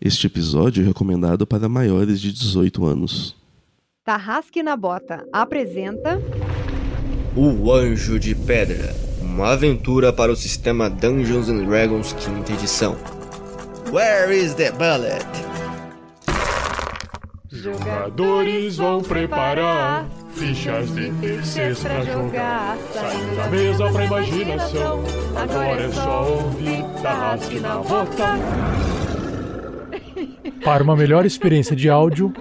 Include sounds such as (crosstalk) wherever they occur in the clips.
Este episódio é recomendado para maiores de 18 anos. Tarrasque na Bota apresenta. O Anjo de Pedra uma aventura para o sistema Dungeons and Dragons quinta edição. Where is the bullet? Jogadores vão preparar fichas de terceiros pra jogar. Saindo da mesa pra imaginação. Agora é só ouvir Tarrasque na Bota. Para uma melhor experiência de áudio,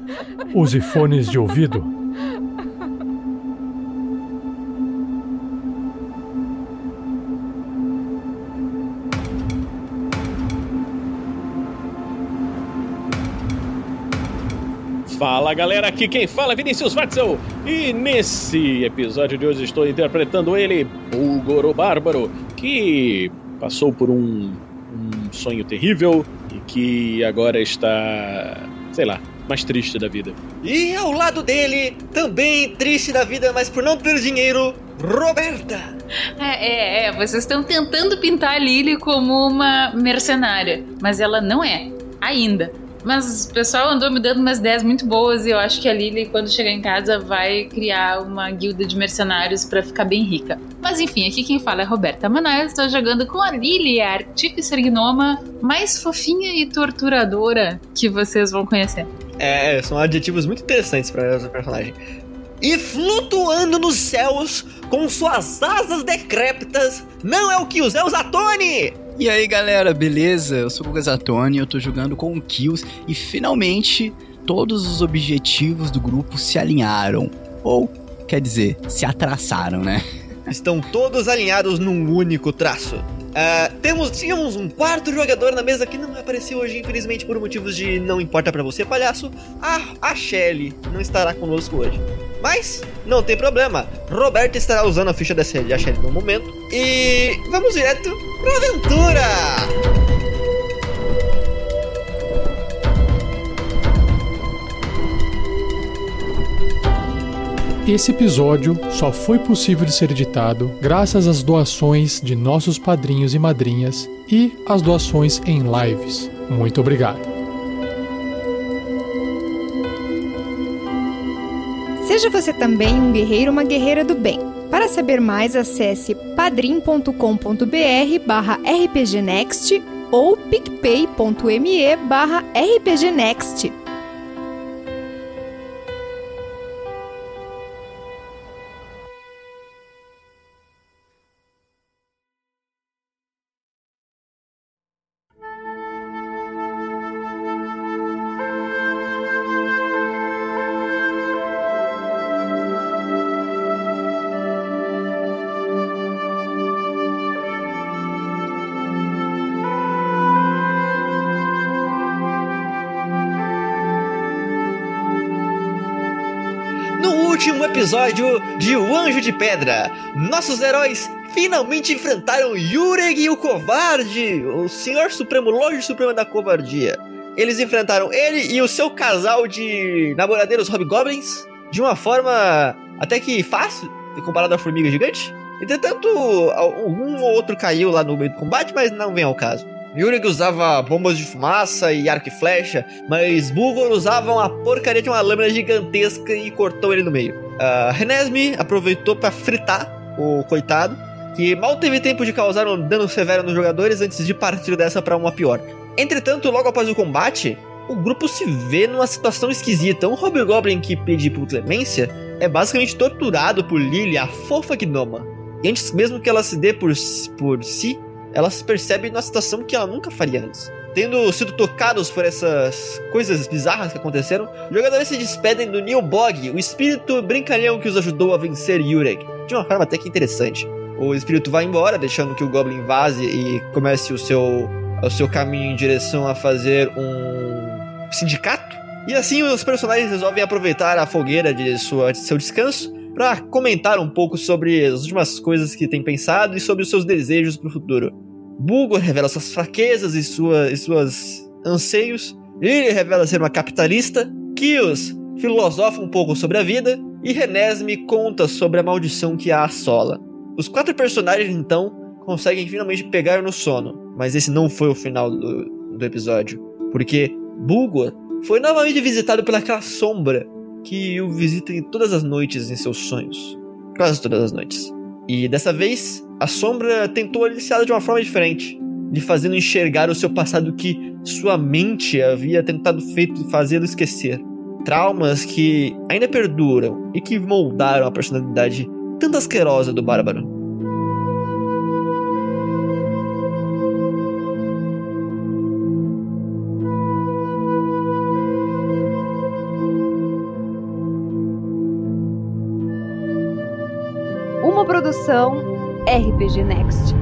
use fones de ouvido. Fala galera, aqui quem fala é Vinícius Watzel e nesse episódio de hoje estou interpretando ele, Bulgoro Bárbaro, que passou por um, um sonho terrível que agora está, sei lá, mais triste da vida. E ao lado dele, também triste da vida, mas por não ter dinheiro, Roberta! É, é, é, vocês estão tentando pintar a Lily como uma mercenária, mas ela não é, ainda. Mas o pessoal andou me dando umas ideias muito boas e eu acho que a Lily, quando chegar em casa, vai criar uma guilda de mercenários para ficar bem rica. Mas enfim, aqui quem fala é Roberta Manaus, estou jogando com a Lily, a artífice gnoma mais fofinha e torturadora que vocês vão conhecer. É, são adjetivos muito interessantes para essa personagem. E flutuando nos céus com suas asas decrépitas, não é o que os Elzatone! E aí galera, beleza? Eu sou o Gazatoni, eu tô jogando com o Kills e finalmente todos os objetivos do grupo se alinharam. Ou, quer dizer, se atraçaram, né? Estão todos alinhados num único traço. Uh, temos, tínhamos um quarto jogador na mesa que não apareceu hoje, infelizmente, por motivos de não importa para você, palhaço. A, a Shelly não estará conosco hoje. Mas não tem problema. Roberto estará usando a ficha da Shelly no momento. E vamos direto pra aventura! Esse episódio só foi possível de ser editado graças às doações de nossos padrinhos e madrinhas e às doações em lives. Muito obrigado. Seja você também um guerreiro ou uma guerreira do bem. Para saber mais, acesse padrim.com.br barra rpgnext ou picpay.me barra rpgnext. Episódio de O Anjo de Pedra. Nossos heróis finalmente enfrentaram Yureg o Covarde, o Senhor Supremo, Loja Suprema da Covardia. Eles enfrentaram ele e o seu casal de namoradeiros Hobgoblins de uma forma até que fácil, comparado à Formiga Gigante. Entretanto, um ou outro caiu lá no meio do combate, mas não vem ao caso. Yurig usava bombas de fumaça e arco e flecha, mas Bulgor usava uma porcaria de uma lâmina gigantesca e cortou ele no meio. Uh, Renesme aproveitou para fritar o coitado, que mal teve tempo de causar um dano severo nos jogadores antes de partir dessa para uma pior. Entretanto, logo após o combate, o grupo se vê numa situação esquisita. Um Hobgoblin que pede por clemência é basicamente torturado por Lily, a fofa gnoma. E antes mesmo que ela se dê por, por si, ela se percebe numa situação que ela nunca faria antes. Tendo sido tocados por essas coisas bizarras que aconteceram, os jogadores se despedem do Nilbog, o espírito brincalhão que os ajudou a vencer Yurek, de uma forma até que interessante. O espírito vai embora, deixando que o Goblin vaze e comece o seu, o seu caminho em direção a fazer um sindicato. E assim os personagens resolvem aproveitar a fogueira de, sua, de seu descanso para comentar um pouco sobre as últimas coisas que tem pensado e sobre os seus desejos para o futuro. Bulgor revela suas fraquezas e, sua, e suas anseios. Lily revela ser uma capitalista. Kios filosofa um pouco sobre a vida. E Renesme conta sobre a maldição que a assola. Os quatro personagens, então, conseguem finalmente pegar no sono. Mas esse não foi o final do, do episódio. Porque Bulgor foi novamente visitado pelaquela sombra que o visita em todas as noites em seus sonhos. Quase todas as noites. E dessa vez, a sombra tentou aliciá-lo de uma forma diferente, lhe fazendo enxergar o seu passado que sua mente havia tentado feito fazê-lo esquecer. Traumas que ainda perduram e que moldaram a personalidade tanto asquerosa do bárbaro. Produção RPG Next.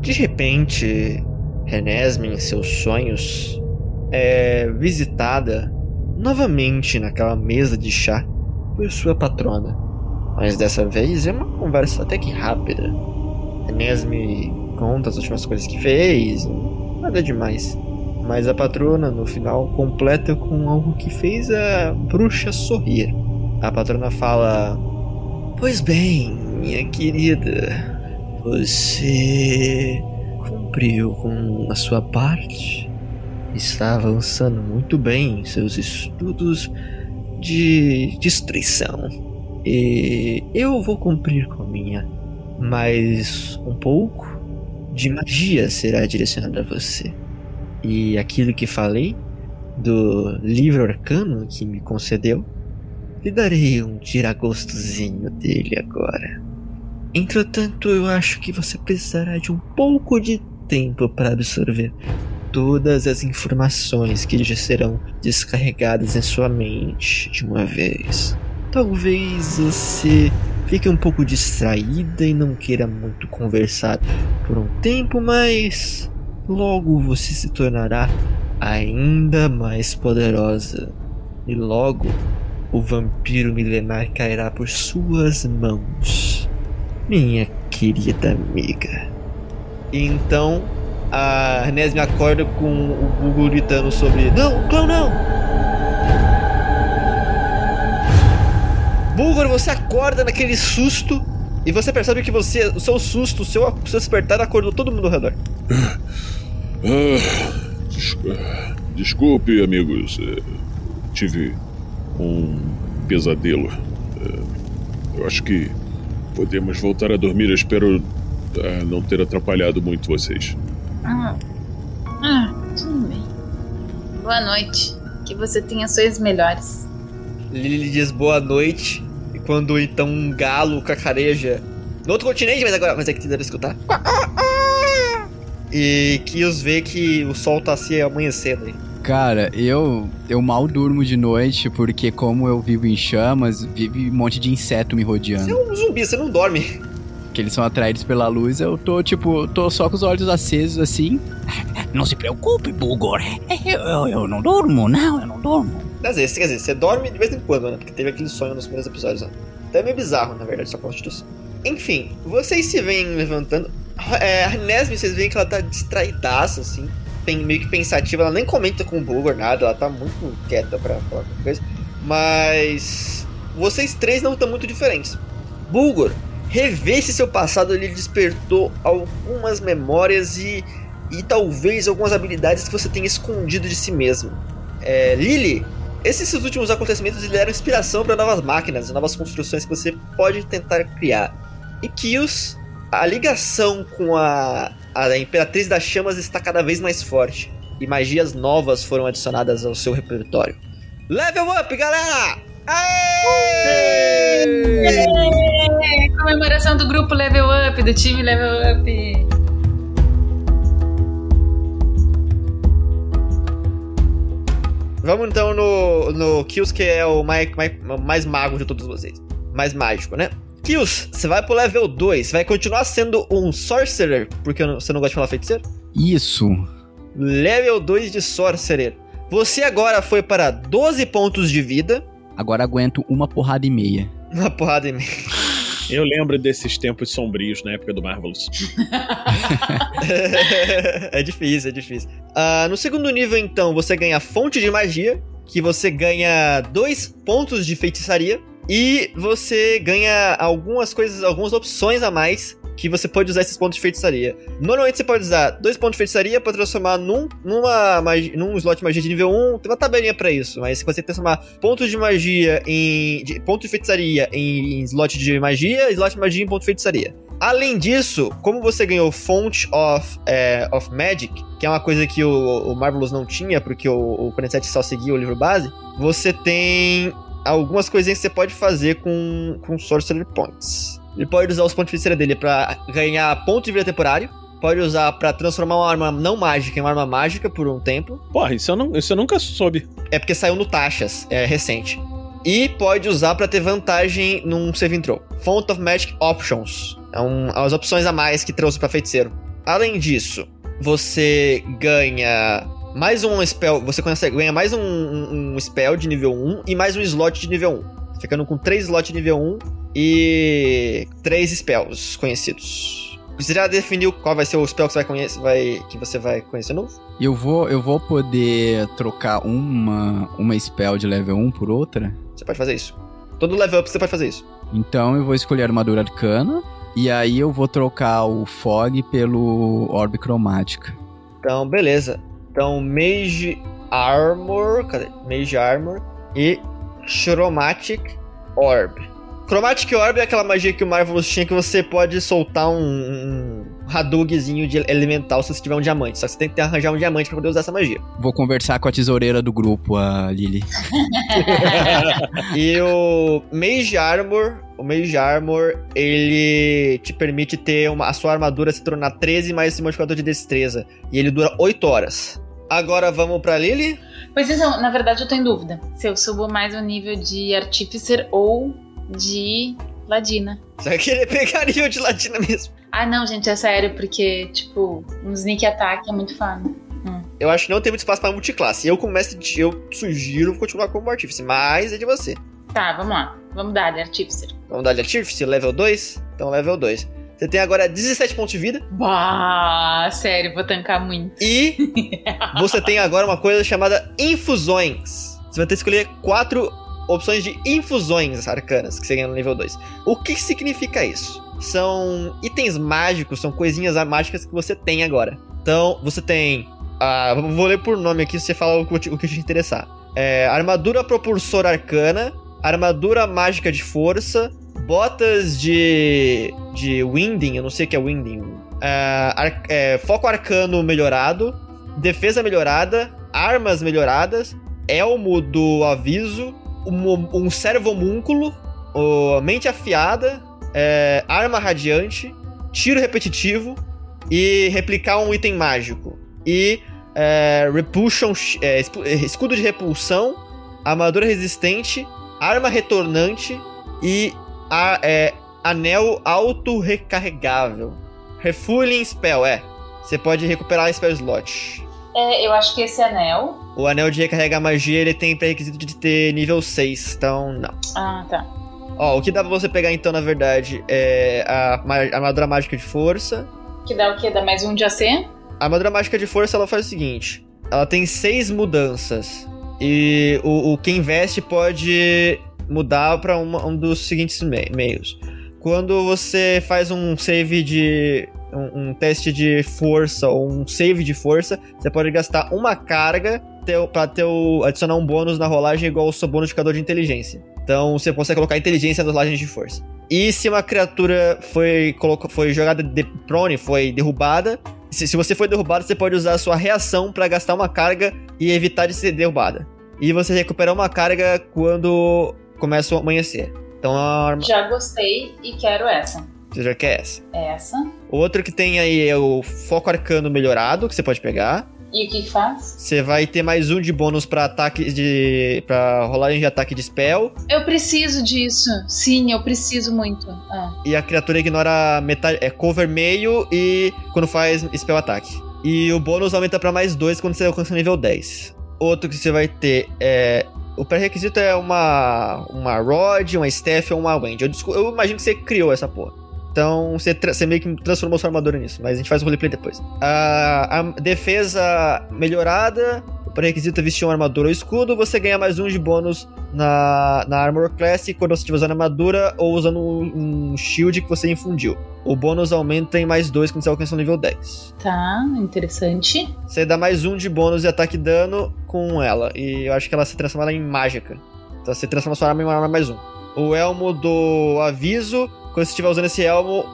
De repente, Renesme, em seus sonhos, é visitada novamente naquela mesa de chá por sua patrona. Mas dessa vez é uma conversa até que rápida. Renesme conta as últimas coisas que fez, nada demais. Mas a patrona, no final, completa com algo que fez a bruxa sorrir. A patrona fala: Pois bem, minha querida, você cumpriu com a sua parte. Está avançando muito bem em seus estudos de destruição. E eu vou cumprir com a minha. Mas um pouco de magia será direcionado a você. E aquilo que falei do livro arcano que me concedeu, lhe darei um tiragostozinho dele agora. Entretanto, eu acho que você precisará de um pouco de tempo para absorver todas as informações que já serão descarregadas em sua mente de uma vez. Talvez você fique um pouco distraída e não queira muito conversar por um tempo, mas logo você se tornará ainda mais poderosa. E logo o vampiro milenar cairá por suas mãos, minha querida amiga. Então a Renés me acorda com o Google gritando sobre Não, clã não! Bulgor, você acorda naquele susto e você percebe que você, o seu susto, o seu, o seu despertar acordou todo mundo ao redor. Ah, des- desculpe, amigos. eh, Tive um pesadelo. Eh, Eu acho que podemos voltar a dormir. Eu espero ah, não ter atrapalhado muito vocês. Ah, ah, tudo bem. Boa noite. Que você tenha sonhos melhores. Lily diz boa noite quando então um galo cacareja no outro continente, mas agora, mas é que tentaram escutar. E Kios vê que o sol tá se amanhecendo aí. Cara, eu eu mal durmo de noite porque como eu vivo em chamas, vive um monte de inseto me Você é rodeando. um zumbi, você não dorme. Que eles são atraídos pela luz, eu tô tipo, tô só com os olhos acesos assim. (laughs) Não se preocupe, Bulgor. Eu, eu, eu não durmo, não, eu não durmo. Quer dizer, quer dizer, você dorme de vez em quando, né? Porque teve aquele sonho nos primeiros episódios, né? Até meio bizarro, na verdade, sua constituição. Enfim, vocês se veem levantando. É, a Nesme, vocês veem que ela tá distraidaça, assim. Tem, meio que pensativa, ela nem comenta com o Bulgor nada, ela tá muito quieta pra falar qualquer coisa. Mas. Vocês três não estão muito diferentes. Bulgor, rever esse seu passado ele despertou algumas memórias e. E talvez algumas habilidades que você tenha escondido de si mesmo. É, Lily, esses últimos acontecimentos deram inspiração para novas máquinas, novas construções que você pode tentar criar. E Kios, a ligação com a, a Imperatriz das Chamas está cada vez mais forte. E magias novas foram adicionadas ao seu repertório. Level up, galera! Aê! É, comemoração do grupo Level Up, do time Level Up. Vamos então no, no Kills, que é o mais, mais, mais mago de todos vocês. Mais mágico, né? Kills, você vai pro level 2. Você vai continuar sendo um Sorcerer, porque você não gosta de falar feiticeiro? Isso. Level 2 de Sorcerer. Você agora foi para 12 pontos de vida. Agora aguento uma porrada e meia. Uma porrada em mim. Eu lembro desses tempos sombrios na época do Marvelous. (laughs) é difícil, é difícil. Ah, no segundo nível, então, você ganha Fonte de Magia, que você ganha 2 pontos de feitiçaria. E você ganha algumas coisas, algumas opções a mais que você pode usar esses pontos de feitiçaria. Normalmente você pode usar dois pontos de feitiçaria para transformar num, numa num slot de magia de nível 1. Tem uma tabelinha pra isso, mas você transformar pontos de magia em. De, ponto de feitiçaria em slot de magia, slot de magia em ponto de feitiçaria. Além disso, como você ganhou Font of, é, of Magic, que é uma coisa que o, o Marvelous não tinha, porque o, o 47 só seguia o livro base, você tem algumas coisinhas que você pode fazer com, com Sorcerer Points. Ele pode usar os pontos de feitiçaria dele pra ganhar ponto de vida temporário, pode usar pra transformar uma arma não mágica em uma arma mágica por um tempo, Porra, isso eu, não, isso eu nunca soube. é porque saiu no Taxas, é recente. E pode usar pra ter vantagem num saving throw. Font of Magic Options. É um, as opções a mais que trouxe pra feiticeiro. Além disso, você ganha mais um spell. Você consegue ganha mais um, um, um spell de nível 1 e mais um slot de nível 1. Ficando com 3 slots nível 1 e 3 spells conhecidos. Você já definiu qual vai ser o spell que você vai conhecer, vai, que você vai conhecer novo? Eu vou, eu vou poder trocar uma, uma spell de level 1 por outra? Você pode fazer isso. Todo level up você pode fazer isso. Então eu vou escolher a armadura arcana. E aí eu vou trocar o Fog pelo Orbe Cromática. Então, beleza. Então, Mage Armor. Cadê? Mage Armor e Chromatic Orb. Chromatic Orb é aquela magia que o Marvelous tinha que você pode soltar um, um de elemental se você tiver um diamante. Só que você tem que arranjar um diamante pra poder usar essa magia. Vou conversar com a tesoureira do grupo, a Lily. (laughs) E o Mage Armor, o Mage Armor, ele te permite ter uma, a sua armadura se tornar 13 mais esse modificador de destreza. E ele dura 8 horas. Agora vamos pra Lily. Pois então, na verdade eu tô em dúvida se eu subo mais o nível de Artificer ou de Ladina. Você vai querer pegar (laughs) nível de Latina mesmo. Ah, não, gente, é sério, porque, tipo, um sneak attack é muito fã. Eu acho que não tem muito espaço pra multiclasse. Eu, como mestre, eu sugiro continuar como artífice, mas é de você. Tá, vamos lá. Vamos dar de Artificer. Vamos dar de artífice, level 2? Então, level 2. Você tem agora 17 pontos de vida. Bah, sério, vou tancar muito. E (laughs) você tem agora uma coisa chamada infusões. Você vai ter que escolher quatro opções de infusões arcanas que você ganha no nível 2. O que significa isso? São itens mágicos, são coisinhas mágicas que você tem agora. Então, você tem. ah, vou ler por nome aqui, você fala o que te, o que te interessar. É, armadura propulsor arcana, armadura mágica de força, botas de. de winding, eu não sei o que é winding. Ah, ar- é, foco arcano melhorado, defesa melhorada, armas melhoradas, elmo do aviso, um, um servo homúnculo, o mente afiada, é, arma radiante, tiro repetitivo e replicar um item mágico. E é, repulsion, é, é, escudo de repulsão, armadura resistente, arma retornante e a- é, anel auto-recarregável. Refueling spell, é. Você pode recuperar spell slot. É, eu acho que esse anel. O anel de recarregar magia, ele tem pré-requisito de ter nível 6, então não. Ah, tá. Ó, o que dá pra você pegar então, na verdade, é a ma- armadura mágica de força. Que dá o quê? Dá mais um de AC? A armadura mágica de força, ela faz o seguinte. Ela tem seis mudanças. E o, o quem veste pode mudar pra uma- um dos seguintes me- meios. Quando você faz um save de... Um, um teste de força ou um save de força, você pode gastar uma carga teu, ter o, adicionar um bônus na rolagem igual ao seu bonificador de inteligência. Então você consegue colocar inteligência nas rolagens de força. E se uma criatura foi, foi jogada de prone, foi derrubada, se, se você foi derrubado, você pode usar a sua reação pra gastar uma carga e evitar de ser derrubada. E você recupera uma carga quando começa o amanhecer. Então a arma. Já gostei e quero essa. Você já quer essa. Essa. Outro que tem aí é o foco arcano melhorado, que você pode pegar. E o que faz? Você vai ter mais um de bônus pra ataque de. pra rolagem de ataque de spell. Eu preciso disso. Sim, eu preciso muito. Ah. E a criatura ignora metade. É cover meio e quando faz spell ataque. E o bônus aumenta pra mais dois quando você alcança o nível 10. Outro que você vai ter é. O pré-requisito é uma. uma Rod, uma Staff ou uma Wand. Eu, eu imagino que você criou essa porra. Então você, você meio que transformou sua armadura nisso, mas a gente faz o roleplay depois. A defesa melhorada, pré-requisito é vestir uma armadura ou escudo, você ganha mais um de bônus na, na Armor Class quando você estiver usando armadura ou usando um, um shield que você infundiu. O bônus aumenta em mais dois quando você alcança o nível 10. Tá, interessante. Você dá mais um de bônus de ataque e dano com ela. E eu acho que ela se transforma em mágica. Então você transforma sua arma em uma arma mais um. O elmo do aviso, quando você estiver usando esse elmo,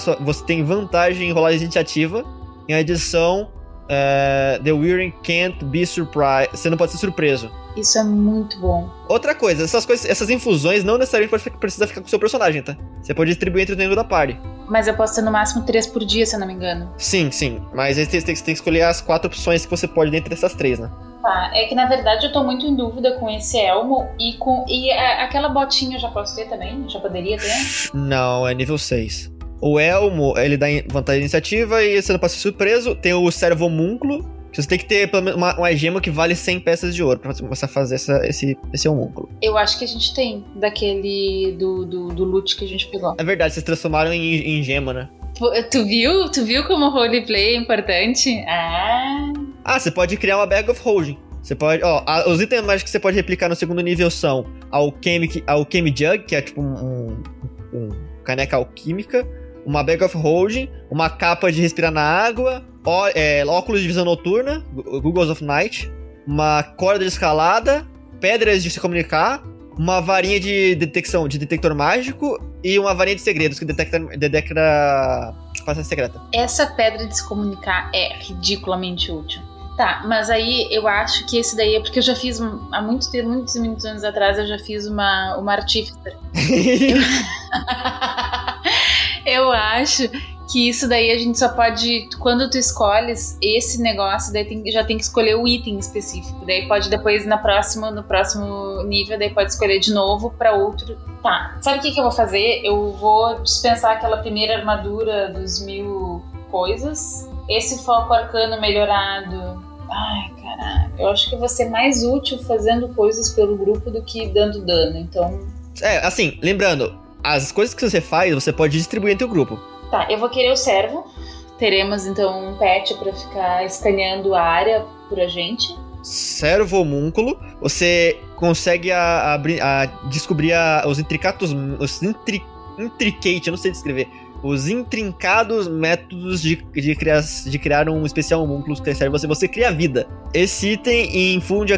sua- você tem vantagem em rolagem de iniciativa. Em adição, é, The Wearing can't be surprised. Você não pode ser surpreso. Isso é muito bom. Outra coisa, essas coisas, essas infusões não necessariamente pode precisa ficar com o seu personagem, tá? Você pode distribuir entre os membros da party. Mas eu posso ter no máximo três por dia, se eu não me engano. Sim, sim. Mas aí você tem, tem que escolher as quatro opções que você pode dentre essas três, né? Tá, é que na verdade eu tô muito em dúvida com esse elmo e com. E a- aquela botinha eu já posso ter também? Já poderia ter? Não, é nível 6. O Elmo, ele dá vantagem de iniciativa e você não pode ser surpreso. Tem o servo homúnculo, que você tem que ter pelo menos uma, uma gema que vale 100 peças de ouro pra você começar a fazer essa, esse, esse homúnculo. Eu acho que a gente tem, daquele. do, do, do loot que a gente pegou. É verdade, vocês transformaram em, em gema, né? Pô, Tu viu? Tu viu como o roleplay é importante? Ah. Ah, você pode criar uma Bag of Holding. Você pode, ó, a- os itens mágicos que você pode replicar no segundo nível são Alchemic, Alchemy Jug, que é tipo um, um, um caneca alquímica, uma Bag of Holding, uma capa de respirar na água, ó, é, óculos de visão noturna, Googles of Night, uma corda de escalada, pedras de se comunicar, uma varinha de detecção, de detector mágico e uma varinha de segredos que detecta, detecta passagem secreta. Essa pedra de se comunicar é ridiculamente útil. Tá, mas aí eu acho que esse daí é porque eu já fiz há muito tempo, muitos, muitos anos atrás, eu já fiz uma, uma artífice. eu (laughs) (laughs) acho que isso daí a gente só pode. Quando tu escolhes esse negócio, daí tem- já tem que escolher o item específico. Daí pode depois na próxima, no próximo nível, daí pode escolher de novo pra outro. Tá. Sabe o que, que eu vou fazer? Eu vou dispensar aquela primeira armadura dos mil coisas. Esse foco arcano melhorado. Ai, caralho. Eu acho que eu vou ser mais útil fazendo coisas pelo grupo do que dando dano. Então, É, assim, lembrando, as coisas que você faz, você pode distribuir entre o grupo. Tá, eu vou querer o servo. Teremos então um pet pra ficar escaneando a área por a gente. Servo homúnculo, você consegue a, abrir- a descobrir a- os intricatos. Os intri, intricate, eu não sei descrever. Os intrincados métodos de, de, criar, de criar um especial homúnculo que serve você. Você cria vida. Esse item infunde a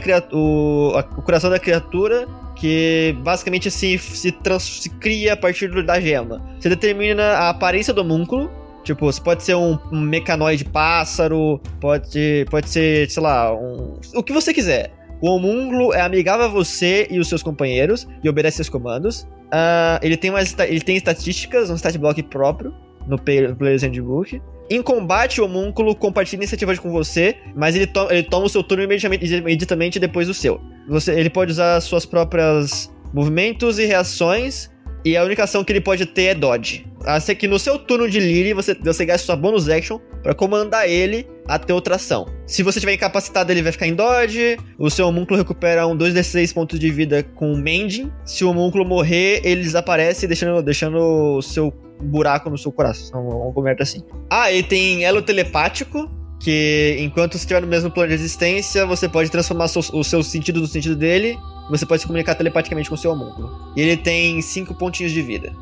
a- o coração da criatura, que basicamente se, se, trans- se cria a partir da gema. Você determina a aparência do homúnculo. Tipo, você pode ser um, mecanoide pássaro, pode, pode ser, sei lá, um, o que você quiser. O homúnculo é amigável a você e os seus companheiros e obedece seus comandos. Ah, ele, tem umas, ele tem estatísticas, um stat block próprio no Play- Player's Handbook. Em combate, o homúnculo compartilha iniciativa com você, mas ele, to- ele toma o seu turno imediatamente, depois do seu. Você, ele pode usar suas próprias movimentos e reações, e a única ação que ele pode ter é dodge. Assim que no seu turno de Lily, você, você gasta sua bonus action pra comandar ele a ter outra ação. Se você estiver incapacitado, ele vai ficar em dodge. O seu homúnculo recupera um 2d6 pontos de vida com mending. Se o homúnculo morrer, ele desaparece, deixando, deixando o seu buraco no seu coração, uma coberta assim. Ah, ele tem elo telepático, que enquanto você estiver no mesmo plano de existência, você pode transformar seu- o seu sentido no sentido dele. Você pode se comunicar telepaticamente com o seu homúnculo. E ele tem 5 pontinhos de vida.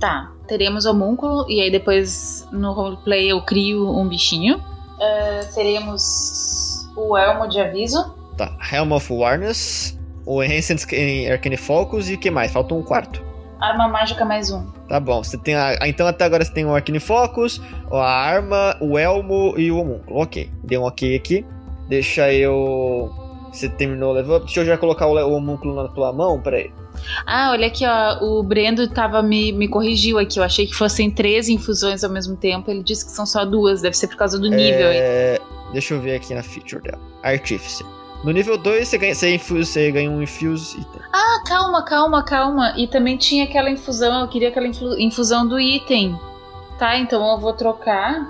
Tá, teremos homúnculo e aí depois no roleplay eu crio um bichinho. Ah, teremos o elmo de aviso. Tá, Helm of Awareness, o Enhanced Arcane Focus e o que mais? Falta um quarto. Arma mágica mais um. Tá bom, você tem a. Então até agora você tem o Arcane Focus, a arma, o elmo e o homúnculo. Ok, dei um ok aqui. Deixa eu. Você terminou o level up. Deixa eu já colocar o, o homúnculo na tua mão, peraí. Ah, olha aqui, ó. O Brendo tava me, me corrigiu aqui. Eu achei que fossem três infusões ao mesmo tempo. Ele disse que são só duas. Deve ser por causa do nível. É, deixa eu ver aqui na feature dela. Artificer. No nível 2 você ganha, você, infuse, você ganha um infuse item. Ah, calma, calma, calma. E também tinha aquela infusão. Eu queria aquela infusão do item. Tá, então eu vou trocar.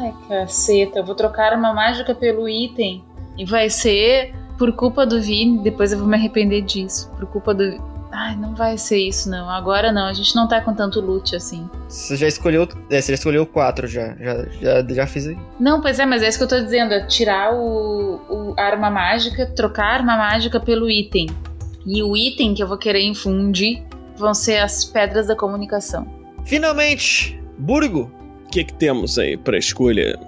Ai, caceta. Eu vou trocar uma mágica pelo item. E vai ser por culpa do Vini. Depois eu vou me arrepender disso. Por culpa do. Ai, não vai ser isso, não. Agora não, a gente não tá com tanto loot assim. Você já escolheu. É, você já escolheu quatro já. Já, já, já fiz aí. Não, pois é, mas é isso que eu tô dizendo: é tirar o, o a arma mágica, trocar a arma mágica pelo item. E o item que eu vou querer infundir vão ser as pedras da comunicação. Finalmente, Burgo O que, que temos aí pra escolha?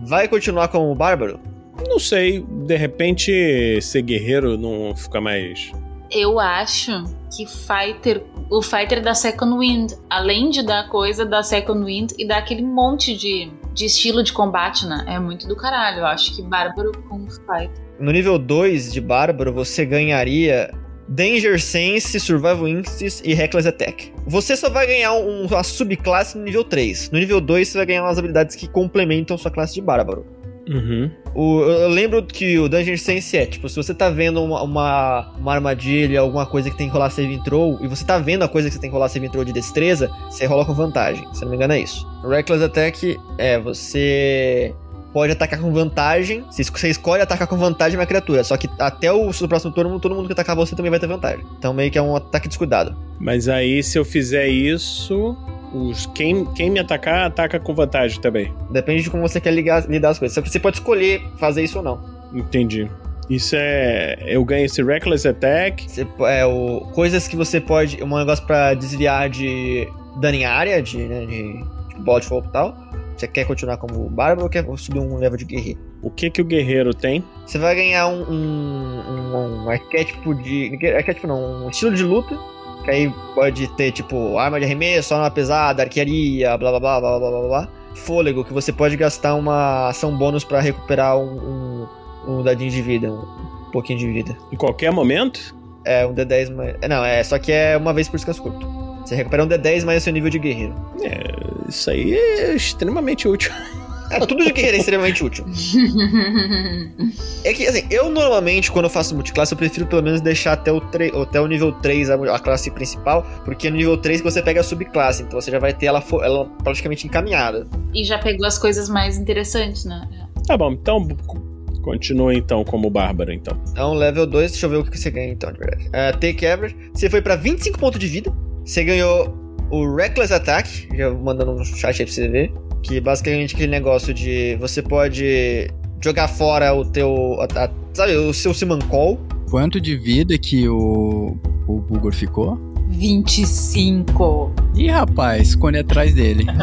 vai continuar como bárbaro? Não sei, de repente ser guerreiro não fica mais. Eu acho que Fighter, o Fighter da Second Wind, além de dar coisa da Second Wind e dar aquele monte de, de estilo de combate, né? É muito do caralho. Eu acho que Bárbaro com Fighter. No nível 2 de bárbaro, você ganharia Danger Sense, Survival Instincts e Reckless Attack. Você só vai ganhar um- uma subclasse no nível 3. No nível 2, você vai ganhar umas habilidades que complementam sua classe de bárbaro. Uhum. O- eu lembro que o Danger Sense é, tipo, se você tá vendo uma, uma, uma armadilha, alguma coisa que tem que rolar save throw, e você tá vendo a coisa que você tem que rolar save throw de destreza, você rola com vantagem. Se não me engano é isso. O Reckless Attack é, você pode atacar com vantagem, você escolhe atacar com vantagem uma criatura, só que até o seu próximo turno, todo mundo que atacar você também vai ter vantagem. Então meio que é um ataque descuidado. Mas aí, se eu fizer isso, os quem, quem me atacar, ataca com vantagem também. Depende de como você quer ligar, lidar as coisas. Você pode escolher fazer isso ou não. Entendi. Isso é. Eu ganho esse Reckless Attack. Você, é, o, coisas que você pode. Um negócio pra desviar de dano em área, de, né, de, de bola de fogo e tal. Você quer continuar como bárbaro ou quer subir um level de guerreiro? O que que o guerreiro tem? Você vai ganhar um, um, um, um arquétipo de. Arquétipo não, um estilo de luta. Que aí pode ter, tipo, arma de arremesso, arma pesada, arquearia, blá blá blá blá blá blá blá. Fôlego, que você pode gastar uma ação bônus pra recuperar um, um, um dadinho de vida, um pouquinho de vida. Em qualquer momento? É, um D10 mais. é, Não, é só que é uma vez por descanso curto. Você recupera um D10 mais o seu nível de guerreiro. É, isso aí é extremamente útil. (laughs) É, tudo de guerreiro é extremamente útil. (laughs) É que, assim, eu normalmente, quando eu faço multiclasse, eu prefiro pelo menos deixar até o, até o nível 3 a, a classe principal, porque no nível 3 que você pega a subclasse, então você já vai ter ela, ela praticamente encaminhada. E já pegou as coisas mais interessantes, né? Tá bom, então continua então como bárbaro, então. Então, level 2, deixa eu ver o que você ganha então, de verdade. É, take average, você foi pra 25 pontos de vida, você ganhou o Reckless Attack, já mandando no chat aí pra você ver, que basicamente aquele negócio de você pode jogar fora o teu, a- a- sabe, o seu Simancol, Quanto de vida que o, o Bulgor ficou? 25. Ih, rapaz, esconde atrás dele. (laughs)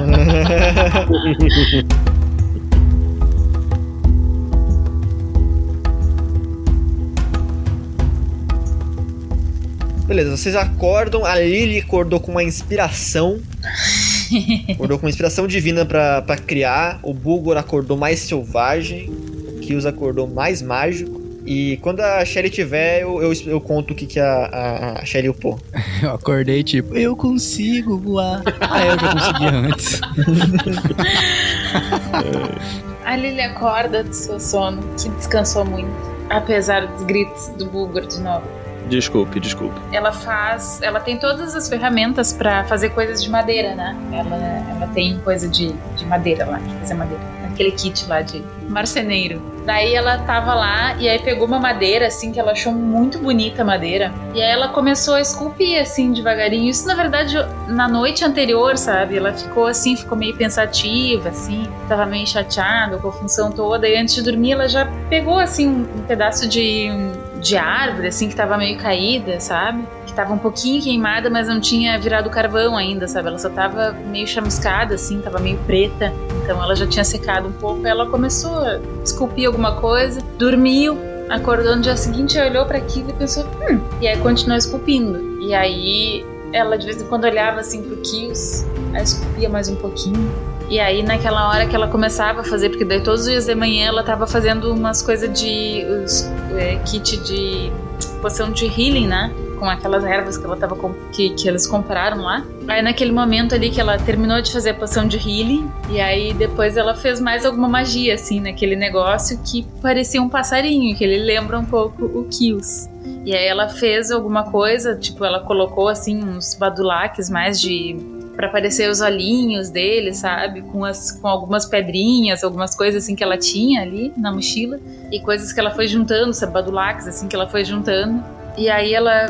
Beleza, vocês acordam, a Lily acordou com uma inspiração. (laughs) acordou com uma inspiração divina pra, pra criar. O Bulgor acordou mais selvagem. O Kills acordou mais mágico. E quando a Shelly tiver, eu, eu, eu conto o que, que a, a, a Shelly upou. (laughs) Eu acordei tipo, eu consigo voar. Ah, eu já consegui (laughs) antes. A Lily acorda do seu sono, que descansou muito, apesar dos gritos do Bulgur de novo. Desculpe, desculpe. Ela faz. Ela tem todas as ferramentas pra fazer coisas de madeira, né? Ela, ela tem coisa de, de madeira lá, de fazer madeira. Aquele kit lá de marceneiro. Daí ela tava lá e aí pegou uma madeira, assim, que ela achou muito bonita a madeira. E aí ela começou a esculpir, assim, devagarinho. Isso, na verdade, na noite anterior, sabe? Ela ficou assim, ficou meio pensativa, assim. Tava meio chateada com a função toda. E antes de dormir, ela já pegou, assim, um pedaço de, de árvore, assim, que tava meio caída, sabe? Que tava um pouquinho queimada, mas não tinha virado carvão ainda, sabe? Ela só tava meio chamuscada, assim, tava meio preta. Então ela já tinha secado um pouco. Ela começou a esculpir alguma coisa, dormiu, acordou no dia seguinte, olhou para aquilo e pensou, hum, e aí continuou esculpindo. E aí ela de vez em quando olhava assim pro Kills, aí esculpia mais um pouquinho. E aí naquela hora que ela começava a fazer, porque daí todos os dias de manhã ela tava fazendo umas coisas de os, é, kit de poção de healing, né? Com aquelas ervas que ela tava que, que eles compraram lá. Aí naquele momento ali que ela terminou de fazer a poção de healing, e aí depois ela fez mais alguma magia, assim, naquele negócio que parecia um passarinho, que ele lembra um pouco o Kills. E aí ela fez alguma coisa, tipo, ela colocou assim uns badulaques mais de para aparecer os olhinhos dele, sabe? Com, as, com algumas pedrinhas, algumas coisas assim que ela tinha ali na mochila. E coisas que ela foi juntando, sabe? Badulaques, assim, que ela foi juntando. E aí ela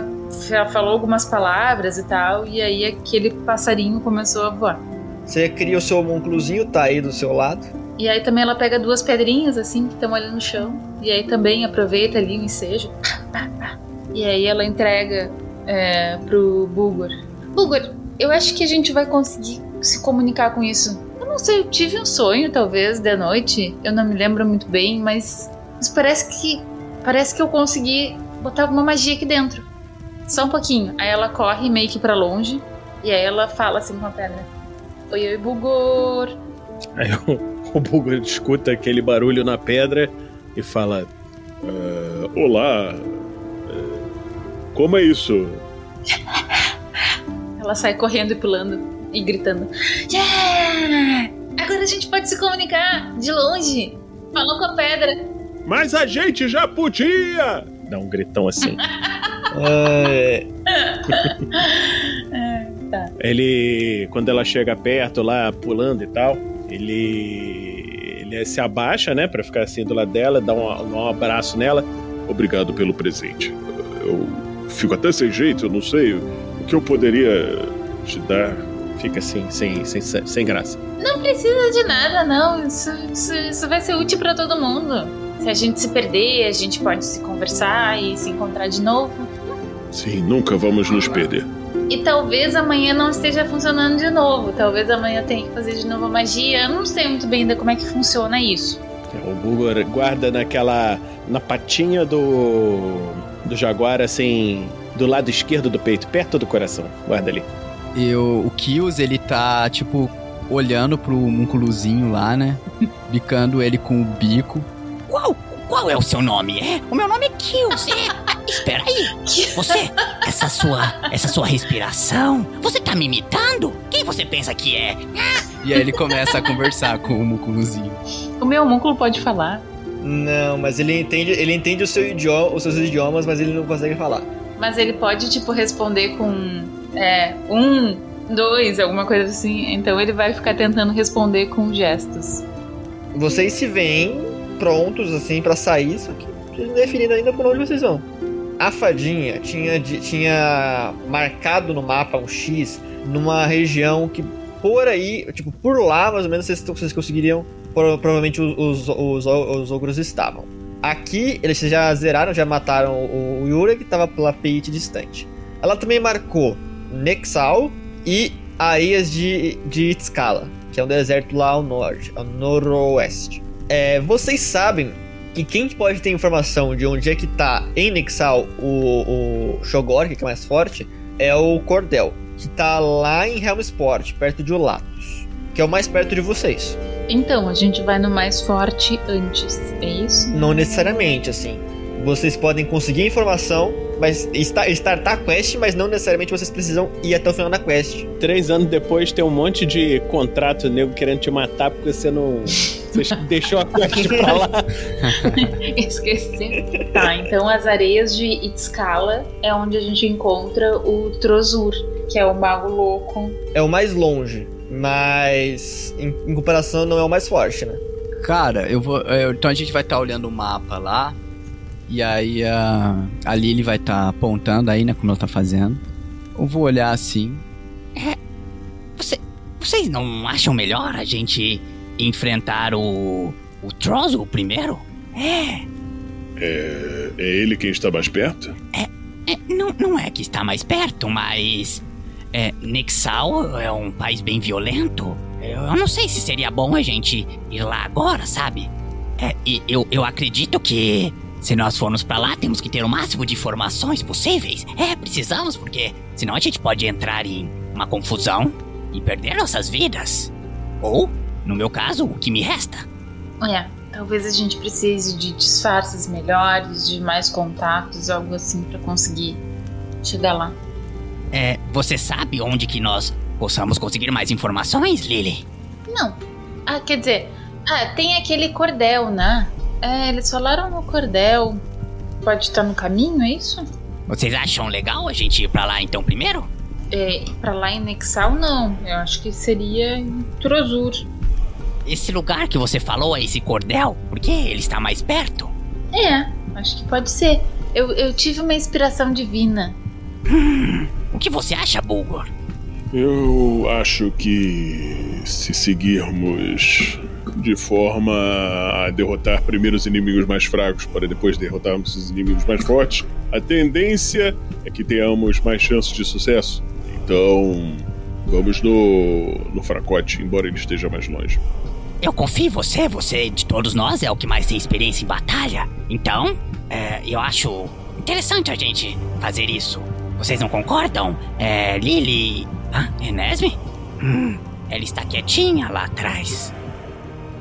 fa- falou algumas palavras e tal, e aí aquele passarinho começou a voar. Você cria o seu homúnculozinho, tá aí do seu lado. E aí também ela pega duas pedrinhas assim que estão ali no chão. E aí também aproveita ali o ensejo. Pá, pá, pá. E aí ela entrega é, pro Bulgor. Bulgor, eu acho que a gente vai conseguir se comunicar com isso. Eu não sei, eu tive um sonho talvez de noite. Eu não me lembro muito bem, mas, mas parece que parece que eu consegui botar alguma magia aqui dentro. Só um pouquinho. Aí ela corre meio que pra longe. E aí ela fala assim com a pedra. Oi, oi, Bulgor. Aí o, o Bulgor escuta aquele barulho na pedra e fala: Ah, olá. Ah, como é isso? (laughs) Ela sai correndo e pulando e gritando: Yeah! Agora a gente pode se comunicar de longe. Falou com a pedra. Mas a gente já podia! Dá um gritão assim. (laughs) É, Ele, quando ela chega perto lá, pulando e tal, ele, ele se abaixa, né, Pra ficar assim do lado dela, dá um, dá um abraço nela. Obrigado pelo presente. Eu fico até sem jeito, eu não sei o que eu poderia te dar. Fica assim, sem, sem, sem graça. Não precisa de nada, não. Isso, isso, isso vai ser útil pra todo mundo. Se a gente se perder, a gente pode se conversar e se encontrar de novo. Sim, nunca vamos nos perder. E talvez amanhã não esteja funcionando de novo. Talvez amanhã tenha que fazer de novo a magia. Eu não sei muito bem ainda como é que funciona isso. O Bulgor guarda naquela. na patinha do. do jaguar, assim. Do lado esquerdo do peito, perto do coração. Guarda ali. Eu, o Kills, ele tá, tipo, olhando pro múnculozinho lá, né? (laughs) Bicando ele com o bico. Qual, qual é o seu nome? É? O meu nome é Kills. É? Espera aí. Você, essa sua, essa sua respiração, você tá me imitando? Quem você pensa que é? E aí ele começa a conversar com o múnculozinho. O meu homúnculo pode falar, não, mas ele entende, ele entende o seu idioma, os seus idiomas, mas ele não consegue falar. Mas ele pode, tipo, responder com é, um, dois, alguma coisa assim. Então ele vai ficar tentando responder com gestos. Vocês se veem prontos assim pra sair, só que definido ainda por onde vocês vão. A fadinha tinha, tinha marcado no mapa um X numa região que por aí, tipo, por lá mais ou menos vocês, vocês conseguiriam, pro- provavelmente os, os, os, os ogros estavam. Aqui eles já zeraram, já mataram o, Yura que tava pela Peit distante. Ela também marcou Nexal e Areias de, de Itzcala, que é um deserto lá ao norte, ao noroeste. É, vocês sabem que quem pode ter informação de onde é que tá em Nexal o, o Shogor, que é mais forte, é o Cordel, que tá lá em Helmsport, perto de Ulatos, que é o mais perto de vocês. Então, a gente vai no mais forte antes, é isso? Não necessariamente, assim. Vocês podem conseguir informação, mas esta- startar a quest, mas não necessariamente vocês precisam ir até o final da quest. Três anos depois tem um monte de contrato nego querendo te matar porque você não. (laughs) Você deixou a quest pra lá. (laughs) Esqueci. Tá, então as areias de Itzcala é onde a gente encontra o Trozur, que é o mago louco. É o mais longe, mas em, em comparação não é o mais forte, né? Cara, eu vou. eu- então a gente vai estar olhando o mapa lá. E aí a, a Lily vai estar apontando aí, né? Como ela tá fazendo. Eu vou olhar assim. Você, vocês não acham melhor a gente enfrentar o. o Trozo primeiro? É, É, é ele quem está mais perto? é, não, não é que está mais perto, mas. É, Nexal é um país bem violento. Eu, não sei se seria bom a gente ir lá agora, sabe? É, e eu, eu acredito que se nós formos pra lá, temos que ter o máximo de informações possíveis. É, precisamos, porque senão a gente pode entrar em uma confusão e perder nossas vidas. Ou, no meu caso, o que me resta. É, talvez a gente precise de disfarces melhores, de mais contatos, algo assim, pra conseguir chegar lá. É, você sabe onde que nós possamos conseguir mais informações, Lily? Não. Ah, quer dizer, ah, tem aquele cordel, né? É, eles falaram no cordel. Pode estar no caminho, é isso? Vocês acham legal a gente ir pra lá então primeiro? É, pra lá em Nexal, não. Eu acho que seria em Trozur. Esse lugar que você falou é esse cordel? Porque ele está mais perto? É, acho que pode ser. Eu, eu tive uma inspiração divina. O que você acha, Bulgor? Eu acho que se seguirmos de forma a derrotar primeiro os inimigos mais fracos para depois derrotarmos os inimigos mais fortes, a tendência é que tenhamos mais chances de sucesso. Então, vamos no, no fracote, embora ele esteja mais longe. Eu confio em você, você de todos nós é o que mais tem experiência em batalha. Então, é, eu acho interessante a gente fazer isso. Vocês não concordam? É, Lily. Ah, Enesme? Hum, ela está quietinha lá atrás.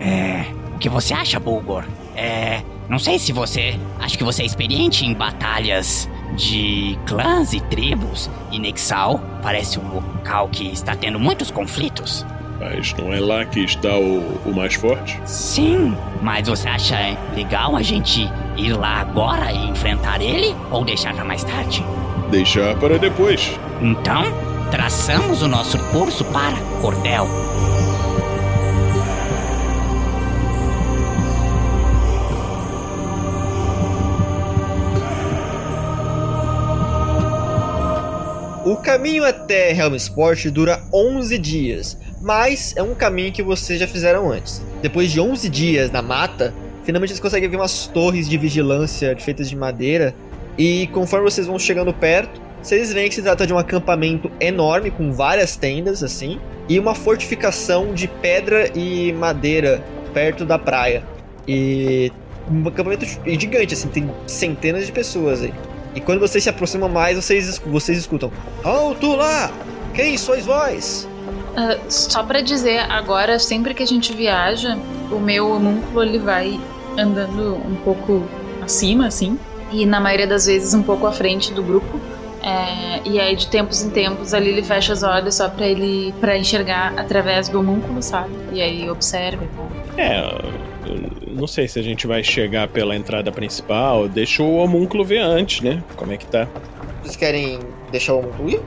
É. O que você acha, Bulgor? É. Não sei se você. Acho que você é experiente em batalhas de clãs e tribos. E Nexal parece um local que está tendo muitos conflitos. Mas não é lá que está o, o mais forte? Sim, mas você acha legal a gente ir lá agora e enfrentar ele? Ou deixar pra mais tarde? Deixar para depois. Então, traçamos o nosso curso para Cordel. O caminho até Helmsport dura 11 dias, mas é um caminho que vocês já fizeram antes. Depois de 11 dias na mata, finalmente vocês conseguem ver umas torres de vigilância feitas de madeira, e conforme vocês vão chegando perto, vocês veem que se trata de um acampamento enorme com várias tendas assim, e uma fortificação de pedra e madeira perto da praia. E um acampamento gigante assim, tem centenas de pessoas aí. E quando vocês se aproximam mais, vocês, vocês escutam: Alto lá! Quem sois vós? Ah, só pra dizer, agora, sempre que a gente viaja, o meu homúnculo ele vai andando um pouco acima, assim, e na maioria das vezes um pouco à frente do grupo. É, e aí, de tempos em tempos, ali ele fecha os olhos só pra ele para enxergar através do homúnculo, sabe? E aí observa e tal. É, eu não sei se a gente vai chegar pela entrada principal. Deixa o homúnculo ver antes, né? Como é que tá. Vocês querem deixar o homúnculo ir?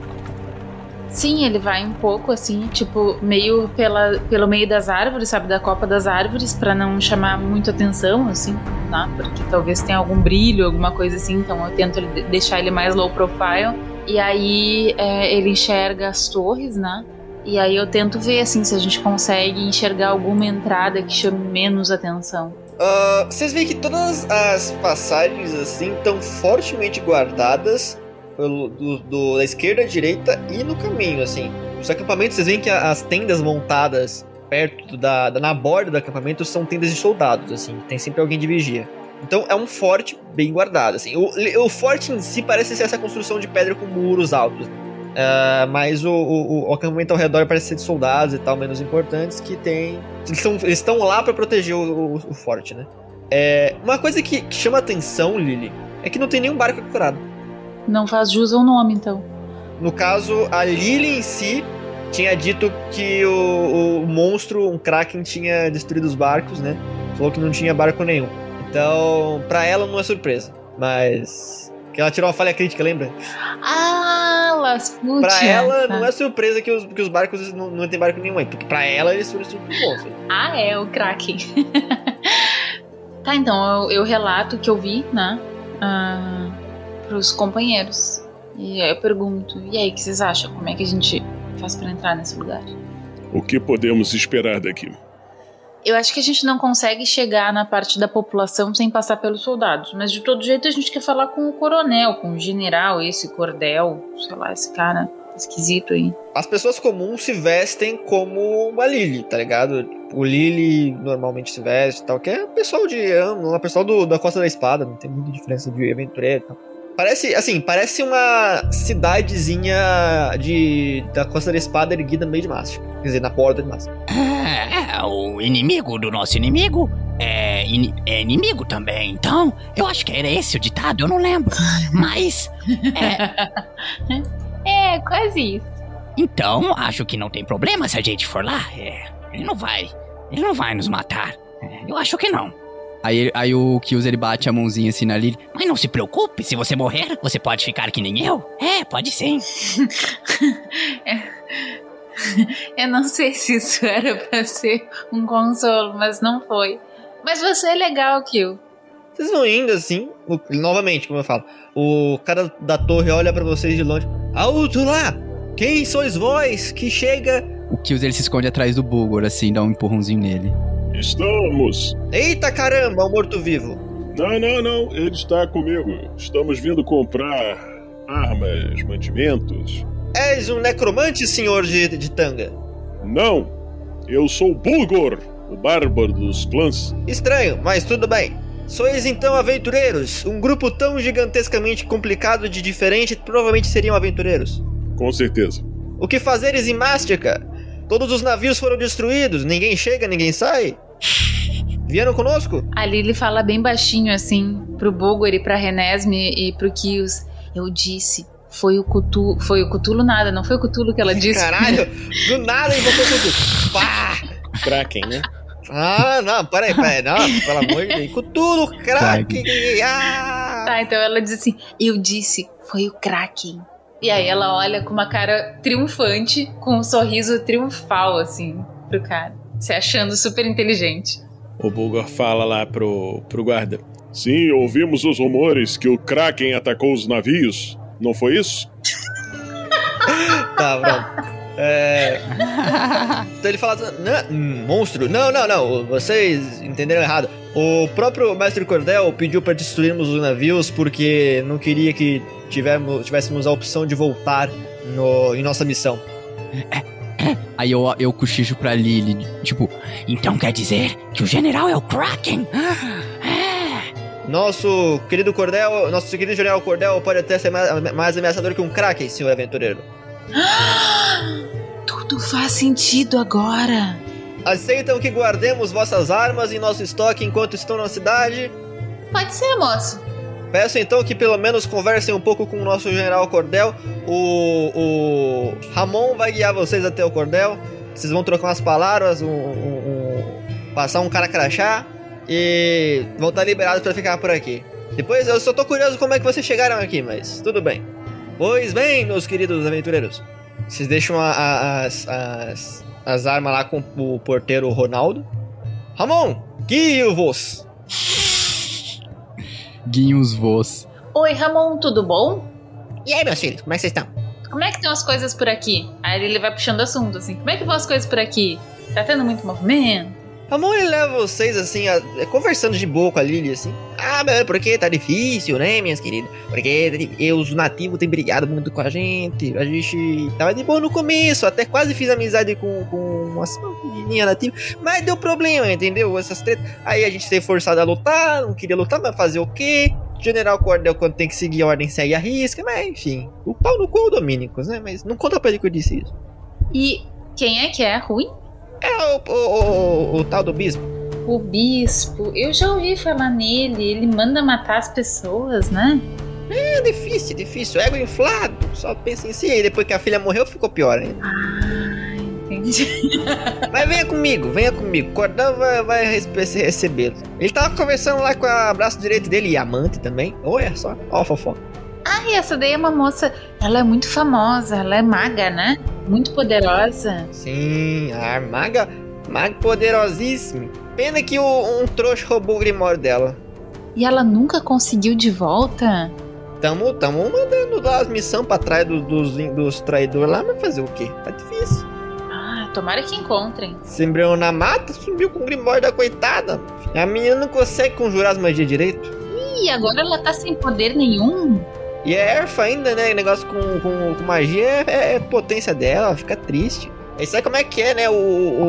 Sim, ele vai um pouco assim, tipo, meio pela, pelo meio das árvores, sabe? Da copa das árvores, pra não chamar muito atenção, assim, tá? Porque talvez tenha algum brilho, alguma coisa assim, então eu tento deixar ele mais low profile. E aí é, ele enxerga as torres, né? E aí eu tento ver, assim, se a gente consegue enxergar alguma entrada que chame menos atenção. Ah, vocês veem que todas as passagens assim estão fortemente guardadas do, do- da esquerda à direita e no caminho, assim. Os acampamentos, vocês veem que as tendas montadas perto da, da- na borda do acampamento são tendas de soldados, assim. Tem sempre alguém de vigia. Então é um forte bem guardado, assim. O, o forte em si parece ser essa construção de pedra com muros altos. Ah, mas o, o- o acampamento ao redor parece ser de soldados e tal, menos importantes, que tem. Eles são- eles estão lá pra proteger o, o- forte, né? É, uma coisa que, que chama atenção, Lily, é que não tem nenhum barco capturado. Não faz jus ao nome, então. No caso, a Lily em si tinha dito que o, o monstro, um Kraken, tinha destruído os barcos, né? Falou que não tinha barco nenhum. Então, pra ela não é surpresa. Mas. Que ela tirou uma falha crítica, lembra? Ah, Lasputia. Pra ela Tá. não é surpresa que os, que os barcos não, não tem barco nenhum aí. Porque pra ela eles foram destruídos por monstro. Ah, é, o Kraken. (laughs) tá, então eu, eu relato o que eu vi, né? Ah, pros companheiros. E aí eu pergunto, e aí, o que vocês acham? Como é que a gente faz pra entrar nesse lugar? O que podemos esperar daqui? Eu acho que a gente não consegue chegar na parte da população sem passar pelos soldados. Mas de todo jeito a gente quer falar com o coronel, com o general, esse cordel, sei lá, esse cara esquisito aí. As pessoas comuns se vestem como a Lily, tá ligado? O Lily normalmente se veste e tal, que é o pessoal de. é o pessoal do, da Costa da Espada, não tem muita diferença de aventureiro e tal. Parece, assim, parece uma cidadezinha de, da Costa da Espada erguida no meio de Mástico. Quer dizer, na borda de Mástico. É, é, o inimigo do nosso inimigo é, ini- é inimigo também. Então, eu acho que era esse o ditado, eu não lembro. (laughs) Mas, (laughs) É, quase isso. então, acho que não tem problema se a gente for lá. É, ele não vai. Ele não vai nos matar. É, eu acho que não. Aí, aí o Kills ele bate a mãozinha assim na Lily. Mas não se preocupe, se você morrer, você pode ficar que nem eu. É, pode sim. (laughs) Eu não sei se isso era pra ser um consolo, mas não foi. Mas você é legal, Kill. Vocês vão indo assim, o- novamente, como eu falo, o cara da torre olha pra vocês de longe. Alto lá! Quem sois vós que chega? O Kills ele se esconde atrás do Bulgor, assim, dá um empurrãozinho nele. Estamos. Eita caramba, um morto-vivo! Não, não, não. Ele está comigo. Estamos vindo comprar armas, mantimentos. És um necromante, senhor de, de tanga? Não. Eu sou Bulgor, o bárbaro dos clãs. Estranho, mas tudo bem. Sois então aventureiros? Um grupo tão gigantescamente complicado de diferente, provavelmente seriam aventureiros. Com certeza. O que fazeres em Mástica? Todos os navios foram destruídos, ninguém chega, ninguém sai. (laughs) Vieram conosco? A Lily fala bem baixinho assim pro Bulgor e pra Renesme e pro Kios. Eu disse, foi o Cutulo. Foi o Cutulo nada, não foi o Cutulo que ela disse. Caralho, (laughs) do nada invocou tudo. Pá! Kraken, né? Ah, não, peraí, peraí, não, pelo amor de Deus. Cutulo, craque, ah! Tá, então ela diz assim: Eu disse, foi o Kraken. E aí ela olha com uma cara triunfante, com um sorriso triunfal, assim, pro cara. Se achando super inteligente. O Bulgor fala lá pro, pro guarda. Sim, ouvimos os rumores que o Kraken atacou os navios. Não foi isso? (laughs) Tá, pronto. É... Então ele fala, "Não, hum, monstro, não, não, não, vocês entenderam errado. O próprio Mestre Cordel pediu para destruirmos os navios porque não queria que tivemos, tivéssemos a opção de voltar no, em nossa missão. (coughs) Aí eu, eu cochicho pra Lily, tipo, Então quer dizer que o general é o Kraken? (gasps) Nosso querido Cordel, nosso querido General Cordel pode até ser mais, mais ameaçador que um Kraken, senhor aventureiro. (gasps) Tudo faz sentido agora. Aceitam que guardemos vossas armas em nosso estoque enquanto estão na cidade? Pode ser, moço. Peço então que pelo menos conversem um pouco com o nosso General Cordel. O, o Ramon vai guiar vocês até o Cordel. Vocês vão trocar umas palavras, um, um- um- passar um cara crachá e vão estar liberados para ficar por aqui. Depois eu só tô curioso como é que vocês chegaram aqui, mas tudo bem. Pois bem, meus queridos aventureiros. Vocês deixam a- a- as, as, as armas lá com o porteiro Ronaldo. Ramon, guie-vos! Guinhos voos. Oi, Ramon, tudo bom? E aí, meus filhos, como é que vocês estão? Como é que estão as coisas por aqui? Aí ele vai puxando assunto, assim. Como é que vão as coisas por aqui? Tá tendo muito movimento? Ramon ele leva vocês assim, a- é, conversando de boa com a Lily, assim. Ah, mas porque tá difícil, né, minhas queridas? Porque tá eu, os nativos têm brigado muito com a gente. A gente tava de boa no começo, até quase fiz amizade com, com uma menininha nativa. Mas deu problema, entendeu? Essas tretas. Aí a gente foi forçado a lutar, não queria lutar, mas fazer o quê? General Cordel, quando tem que seguir a ordem, segue a risca, mas enfim. O pau no cu é Domínicos, né? Mas não conta pra ele que eu disse isso. E quem é que é ruim? É o, o, o, o tal do bispo. O bispo. Eu já ouvi falar nele. Ele manda matar as pessoas, né? É difícil, difícil. Ego inflado, só pensa em si. E depois que a filha morreu, ficou pior ainda. Ah, entendi. (laughs) Mas venha comigo, venha comigo. Cordão vai, vai rece- recebê-lo. Ele tava conversando lá com a braço direito dele e amante também. Olha só, ó fofoca. Ah, e essa daí é uma moça. Ela é muito famosa. Ela é maga, né? Muito poderosa. Sim, a maga, maga poderosíssima. Pena que o- um trouxa roubou o grimório dela. E ela nunca conseguiu de volta? Tamo, tamo mandando lá as missões pra trás dos, dos, dos traidores lá, mas fazer o quê? Tá difícil. Ah, tomara que encontrem. Se embrião na mata, subiu com o grimório da coitada. A menina não consegue conjurar as magias direito. Ih, agora ela tá sem poder nenhum? E é erfa ainda, né? Negócio com, com, com magia é, é potência dela, fica triste. Aí sabe como é que é, né? O,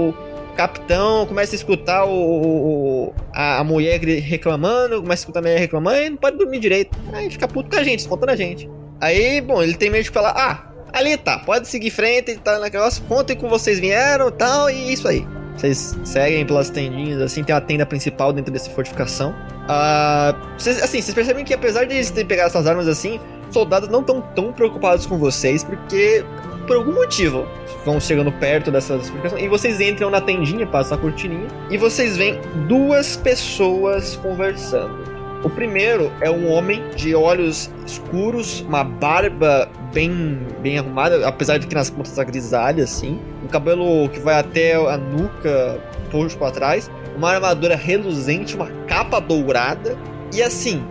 o capitão começa a escutar o, o- a, a mulher reclamando, começa a escutar a mulher reclamando e não pode dormir direito. Aí fica puto com a gente, descontando a gente. Aí, bom, ele tem medo de falar, ah, ali tá, pode seguir frente, tá naquele negócio, contem como vocês vieram tal, e isso aí. Vocês seguem pelas tendinhas, assim, tem uma tenda principal dentro dessa fortificação. Ah, vocês, assim, vocês percebem que apesar de eles terem pegado essas armas assim, soldados não estão tão preocupados com vocês, porque por algum motivo vão chegando perto dessas fortificações e vocês entram na tendinha, passam a cortininha, e vocês veem duas pessoas conversando. O primeiro é um homem de olhos escuros, uma barba bem, bem arrumada, apesar de que nas pontas tá grisalha, assim. Um cabelo que vai até a nuca, puxo pra trás. Uma armadura reluzente, uma capa dourada. e assim,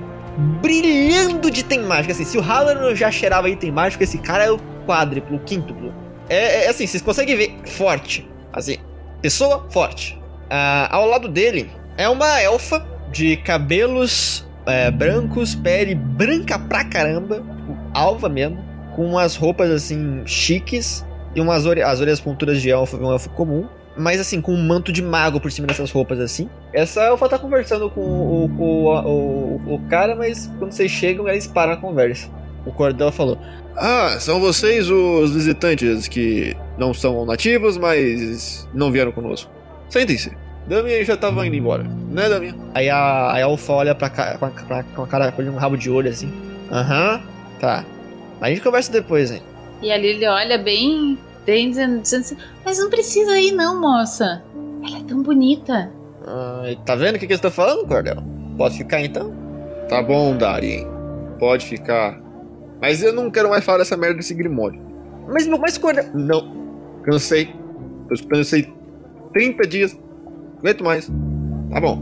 brilhando de item mágico. Assim, se o Halloran já cheirava item mágico, esse cara é o quádruplo, o quíntuplo. É, é assim, vocês conseguem ver forte. Assim, pessoa forte. Ah, ao lado dele é uma elfa de cabelos é, brancos, pele branca pra caramba, tipo, alva mesmo, com umas roupas assim chiques e umas ore as orelhas ponturas de elfo, um elfo comum, mas assim, com um manto de mago por cima dessas roupas assim. Essa elfa tá conversando com o, o, o, o cara, mas quando vocês chegam, eles param a conversa. O Cordel falou: Ah, são vocês os visitantes que não são nativos, mas não vieram conosco. Sentem-se. Damian já tava indo embora, né, Damian? Aí a, a elfa olha pra, pra, com a cara com um rabo de olho assim. Aham, tá. A gente conversa depois, hein? E a Lily olha bem, bem dizendo, dizendo assim, mas não precisa ir não, moça. Ela é tão bonita. Ah, tá vendo o que, que você tá falando, Cordel? Pode ficar então? Tá bom, Darien. Pode ficar. Mas eu não quero mais falar dessa merda desse Grimório. Mas, mas Cordel. Não. Cansei. Isso aí 30 dias. Aguento mais. Tá bom.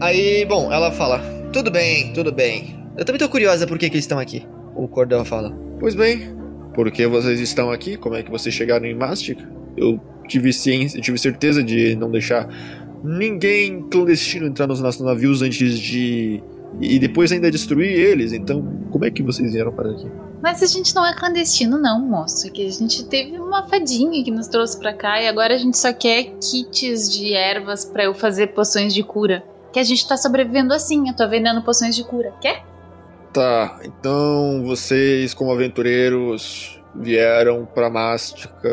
Aí, bom, ela fala: Tudo bem, tudo bem. Eu também tô curiosa por que, que eles estão aqui. O Cordel fala: Pois bem, por que vocês estão aqui? Como é que vocês chegaram em Mastic? Eu tive ciência, tive certeza de não deixar ninguém clandestino entrar nos nossos navios antes de. E depois ainda destruir eles. Então, como é que vocês vieram para aqui? Mas a gente não é clandestino não, moço. Que a gente teve uma fadinha que nos trouxe pra cá e agora a gente só quer kits de ervas pra eu fazer poções de cura. Que a gente tá sobrevivendo assim, eu tô vendendo poções de cura. Quer? Tá, então vocês, como aventureiros, vieram pra Mástica.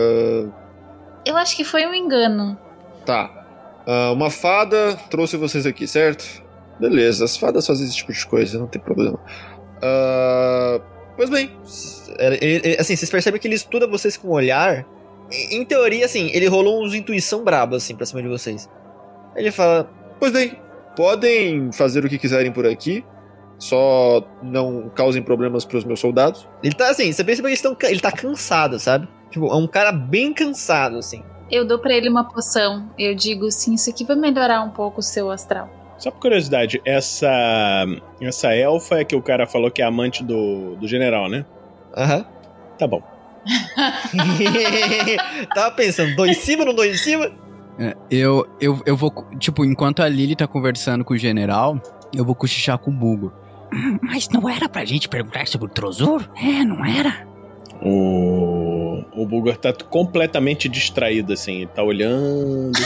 Eu acho que foi um engano. Tá. Ah, uma fada trouxe vocês aqui, certo? Beleza, as fadas fazem esse tipo de coisa, não tem problema. Ah, pois bem, Ele- ele- assim, vocês percebem que ele estuda vocês com um olhar. Em em teoria, assim, ele rolou uns intuição braba, assim, pra cima de vocês. Ele fala: pois bem, podem fazer o que quiserem por aqui. Só não causem problemas pros meus soldados. Ele tá assim, você percebe que ca- ele tá cansado, sabe? Tipo, é um cara bem cansado, assim. Eu dou pra ele uma poção. Eu digo sim, isso aqui vai melhorar um pouco o seu astral. Só por curiosidade, essa essa elfa é que o cara falou que é amante do, do general, né? Aham. Tá bom. (laughs) Tava pensando, dois em cima, não dois em cima? É, eu, eu, eu vou. Tipo, enquanto a Lily tá conversando com o general, eu vou cochichar com o Bugo. Mas não era pra gente perguntar sobre o Trozor? É, não era? O, o Bulgar tá completamente distraído, assim, ele tá olhando. (laughs)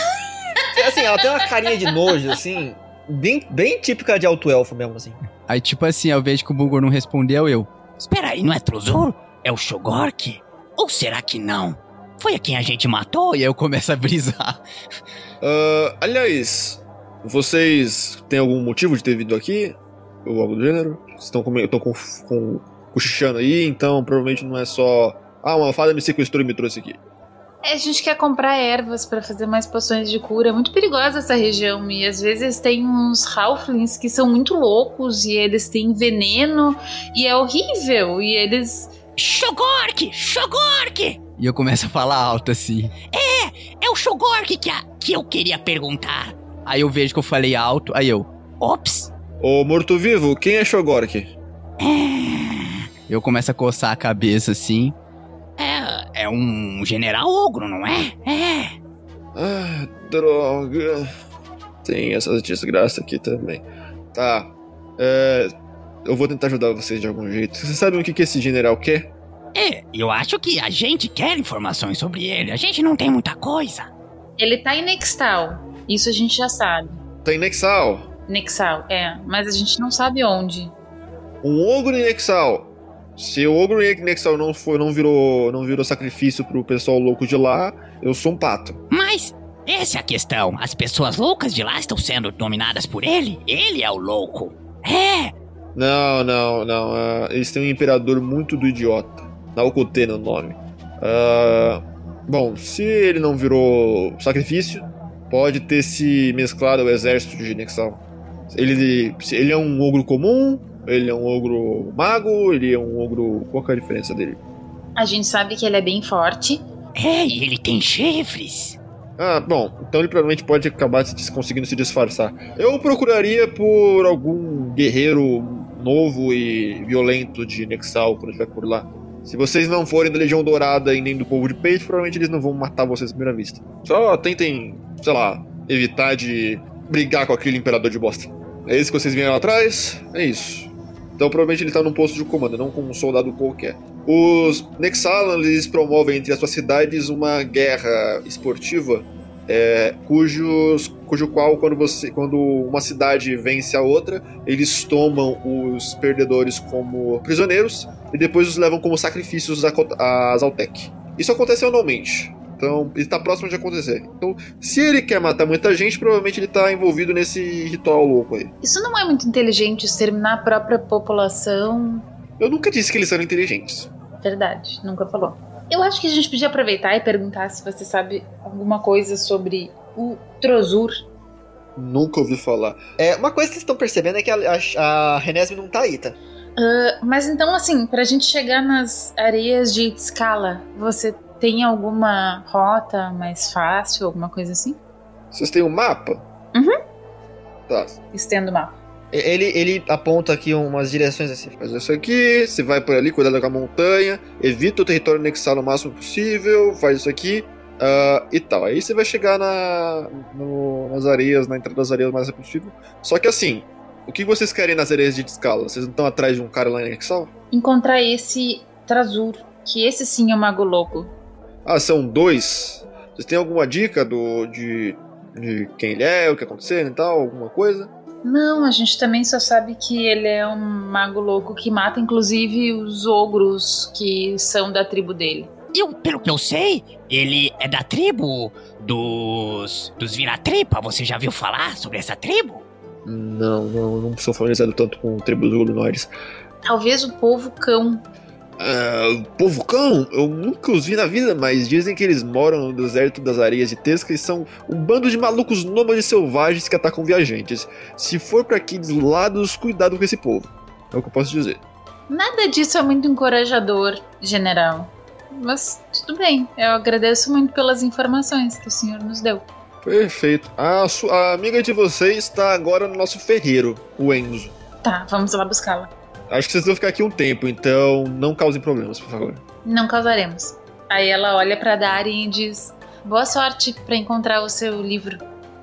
Assim, ela tem uma carinha de nojo, assim, bem, bem típica de alto elfo mesmo, assim. Aí, tipo assim, ao invés que o Bulgor não respondeu, eu. Espera aí, não é Trozor? É o Shogork? Ou será que não? Foi a quem a gente matou? E aí eu começo a brisar. Ah, aliás, vocês têm algum motivo de ter vindo aqui? Ou algo do gênero? Vocês estão com, estão com, com cochichando aí, então provavelmente não é só. Ah, uma fada me sequestrou e me trouxe aqui. É, a gente quer comprar ervas pra fazer mais poções de cura. É muito perigosa essa região e às vezes tem uns halflings que são muito loucos e eles têm veneno e é horrível e eles Shogork! Shogork! E eu começo a falar alto assim. É o Shogork que, a- que eu queria perguntar. Aí eu vejo que eu falei alto, aí eu. Ops! Ô morto-vivo, quem é Shogork? Eu começo a coçar a cabeça assim. É, é um general ogro, não é? É. Ah, droga. Tem essa desgraça aqui também. Tá. É, eu vou tentar ajudar vocês de algum jeito. Vocês sabem o que, que esse general quer? É, eu acho que a gente quer informações sobre ele. A gente não tem muita coisa. ele tá em Nextal. Isso a gente já sabe. Tá em Nexal. Nexal, é, mas a gente não sabe onde. Um ogro em Nexal. Se o ogro em Nexal não foi, não virou, não virou sacrifício pro pessoal louco de lá, eu sou um pato. Mas essa é a questão. As pessoas loucas de lá estão sendo dominadas por ele. Ele é o louco. É. Não, não, não. ah, eles têm um imperador muito do idiota. Naokotê no nome. Ah, bom, se ele não virou sacrifício, pode ter se mesclado ao exército de Nexal. Ele, ele é um ogro comum, ele é um ogro mago, ele é um ogro. Qual que é a diferença dele? A gente sabe que ele é bem forte. É, e ele tem chifres. Ah, bom, então ele provavelmente pode acabar se conseguindo se disfarçar. Eu procuraria por algum guerreiro novo e violento de Nexal quando estiver por lá. Se vocês não forem da Legião Dourada e nem do povo de peito, provavelmente eles não vão matar vocês à primeira vista. Só tentem, sei lá, evitar de brigar com aquele imperador de bosta. É isso que vocês vieram atrás? É isso. Então provavelmente ele tá num posto de comando, não como um soldado qualquer. Os Nexalan, eles promovem entre as suas cidades uma guerra esportiva, é, cujos, cujo qual, quando, você, quando uma cidade vence a outra, eles tomam os perdedores como prisioneiros e depois os levam como sacrifícios a, Kot- a Zaltec. Isso acontece anualmente. Então, ele tá próximo de acontecer. Então, se ele quer matar muita gente, provavelmente ele tá envolvido nesse ritual louco aí. Isso não é muito inteligente, exterminar a própria população. Eu nunca disse que eles eram inteligentes. Verdade, nunca falou. Eu acho que a gente podia aproveitar e perguntar se você sabe alguma coisa sobre o Trozur. Nunca ouvi falar. É, uma coisa que vocês estão percebendo é que a, a, a Renesme não tá aí, tá? Ah, mas então, assim, pra gente chegar nas areias de escala, você tem alguma rota mais fácil, alguma coisa assim? Vocês têm um mapa? Uhum. Tá. Estendo o mapa. Ele, ele aponta aqui umas direções assim. Faz isso aqui, você vai por ali, cuidado com a montanha, evita o território anexado o máximo possível, faz isso aqui ah, e tal. Aí você vai chegar na, no- nas areias, na entrada das areias o mais rápido possível. Só que assim, o que vocês querem nas areias de escala? Vocês não estão atrás de um cara lá em Exal? Encontrar esse Trazur, que esse sim é um mago louco. Ah, são dois. Vocês têm alguma dica do de, de quem ele é, o que aconteceu e tal, alguma coisa? Não, a gente também só sabe que ele é um mago louco que mata inclusive os ogros que são da tribo dele. Eu, pelo que eu sei, ele é da tribo dos. dos Viratripa. Você já viu falar sobre essa tribo? Não, não, não sou familiarizado tanto com tribos humanoides. Talvez o povo cão. Ah, povo cão, eu nunca os vi na vida, mas dizem que eles moram no deserto das areias de Tesca e são um bando de malucos nômades selvagens que atacam viajantes. Se for para aqueles lados, cuidado com esse povo. É o que eu posso dizer. Nada disso é muito encorajador, general. Mas tudo bem, eu agradeço muito pelas informações que o senhor nos deu. Perfeito. A, su- a amiga de vocês está agora no nosso ferreiro, o Enzo. Tá, vamos lá buscá-la. Acho que vocês vão ficar aqui um tempo, então não causem problemas, por favor. Não causaremos. Aí ela olha pra Dari e diz: Boa sorte pra encontrar o seu livro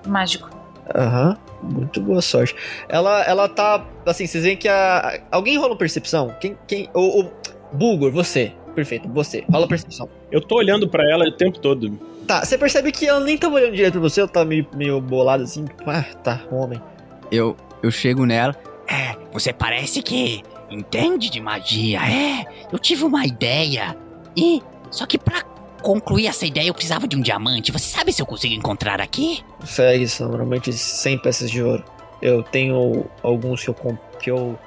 mágico. Aham, muito boa sorte. Ela, ela tá. Assim, vocês veem que a. Alguém rola percepção? Quem. quem o, o Bulgor, você. Perfeito, você. Rola percepção. Eu tô olhando pra ela o tempo todo. Tá, você percebe que ela nem tá olhando direito pra você, ela tá meio, meio bolada assim. tipo, Ah, tá, homem. Eu, eu chego nela. É, você parece que entende de magia. É, eu tive uma ideia. E. Só que pra concluir essa ideia eu precisava de um diamante. Você sabe se eu consigo encontrar aqui? Segue, são normalmente 100 peças de ouro. Eu tenho alguns que eu, que eu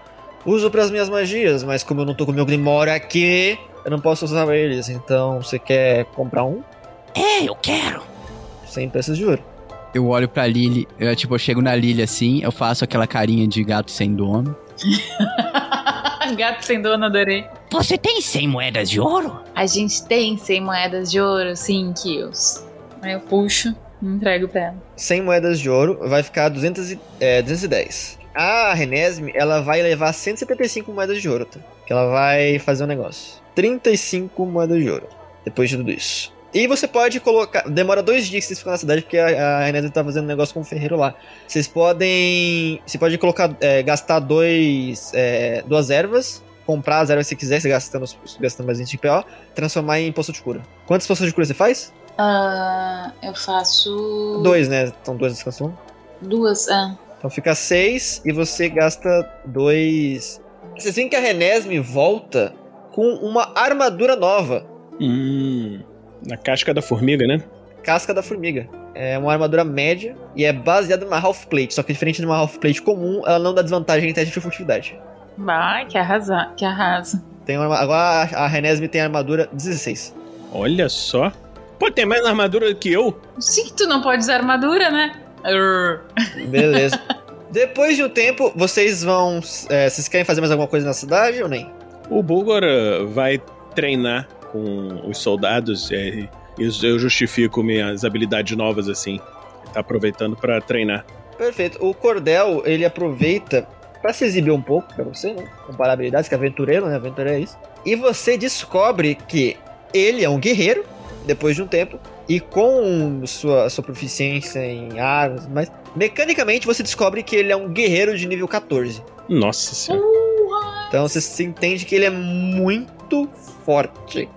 uso pras minhas magias, mas como eu não tô com o meu Grimório aqui, eu não posso usar eles. Então, você quer comprar um? É, eu quero. 100 peças de ouro. Eu olho pra Lily, eu, tipo, eu chego na Lily assim, eu faço aquela carinha de gato sem dono. (laughs) Gato sem dono, adorei. Você tem 100 moedas de ouro? A gente tem 100 moedas de ouro, sim, Kills. Aí eu puxo e entrego pra ela. 100 moedas de ouro, vai ficar 200 e, é, 210. A Renesme, ela vai levar 175 moedas de ouro, tá? Que ela vai fazer um negócio. 35 moedas de ouro, depois de tudo isso. E você pode colocar. Demora dois dias que vocês ficam na cidade, porque a, a Renesme tá fazendo um negócio com o ferreiro lá. Vocês podem. Você pode colocar. é, gastar dois. é, duas ervas. Comprar as ervas se quiser, você gastando, gastando mais 20 PO. Transformar em poção de cura. Quantas poções de cura você faz? Ah, eu faço. Dois, né? Então dois descansam. Duas, ah. Então fica 6 e você gasta 2. Vocês veem que a Renesme volta com uma armadura nova. Hum. Na casca da formiga, né? Casca da formiga. É uma armadura média e é baseada numa half plate. Só que diferente de uma half plate comum, ela não dá desvantagem em teste de furtividade. Vai, que arrasa, que arrasa. Tem uma, agora a Renesme tem a armadura 16. Olha só. Pô, tem mais armadura que eu. Sim, tu não pode usar armadura, né? Beleza. (laughs) Depois de um tempo, vocês vão. é, vocês querem fazer mais alguma coisa na cidade ou nem? O Bulgor eh, vai treinar com os soldados Isso eu justifico minhas habilidades novas assim. Tá aproveitando pra treinar. Perfeito. O Cordel, ele aproveita pra se exibir um pouco pra você, né? Comparar habilidades, que é aventureiro, né? Aventureiro é isso. E você descobre que ele é um guerreiro, depois de um tempo, e com sua, sua proficiência em armas, mas mecanicamente você descobre que ele é um guerreiro de nível 14. Nossa senhora. Então você se entende que ele é muito forte.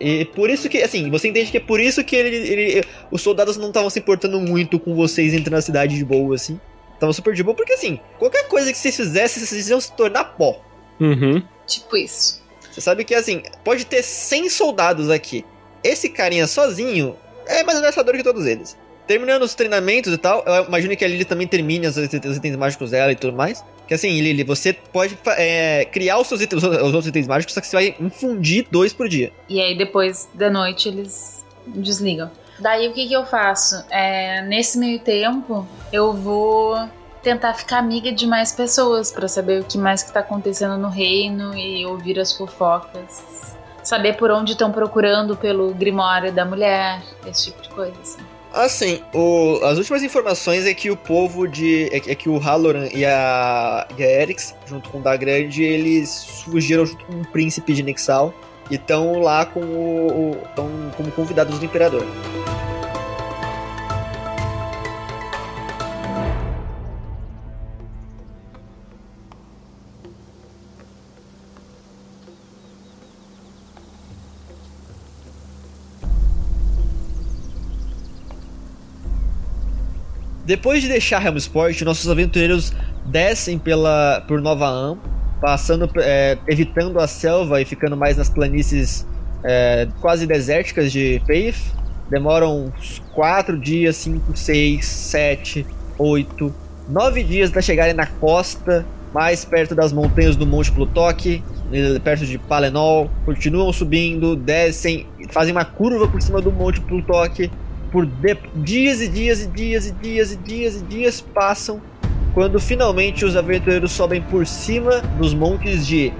E por isso que, assim, você entende que é por isso que ele, ele- os soldados não estavam se importando muito com vocês entrando na cidade de boa, assim. Estavam super de boa, porque assim, qualquer coisa que vocês fizessem, vocês iam se tornar pó. Uhum. Tipo isso. Você sabe que, assim, pode ter 100 soldados aqui. Esse carinha sozinho é mais ameaçador que todos eles. Terminando os treinamentos e tal, eu imagino que a Lily também termine os, os itens mágicos dela e tudo mais. Que assim, Lily, você pode é, criar os seus itens, os outros itens mágicos, só que você vai infundir dois por dia. E aí depois da noite eles desligam. Daí o que, que eu faço? É, nesse meio tempo, eu vou tentar ficar amiga de mais pessoas pra saber o que mais que tá acontecendo no reino e ouvir as fofocas. Saber por onde estão procurando pelo Grimório da mulher, esse tipo de coisa, assim. Assim, o- as últimas informações é que o povo de. É, que- é que o Halloran e a, e a junto com o da Grande, eles fugiram junto com o príncipe de Nixal e estão lá com o. estão como convidados do Imperador. Depois de deixar Helmsport, nossos aventureiros descem pela por Nova Am, passando é, evitando a selva e ficando mais nas planícies é, quase desérticas de Peif. Demoram uns 4 dias, 5, 6, 7, 8, 9 dias para chegarem na costa, mais perto das montanhas do Monte Plutoque, perto de Palenol. Continuam subindo, descem, fazem uma curva por cima do Monte Plutoque por de- dias e dias e dias e dias e dias e dias passam quando finalmente os aventureiros sobem por cima dos montes de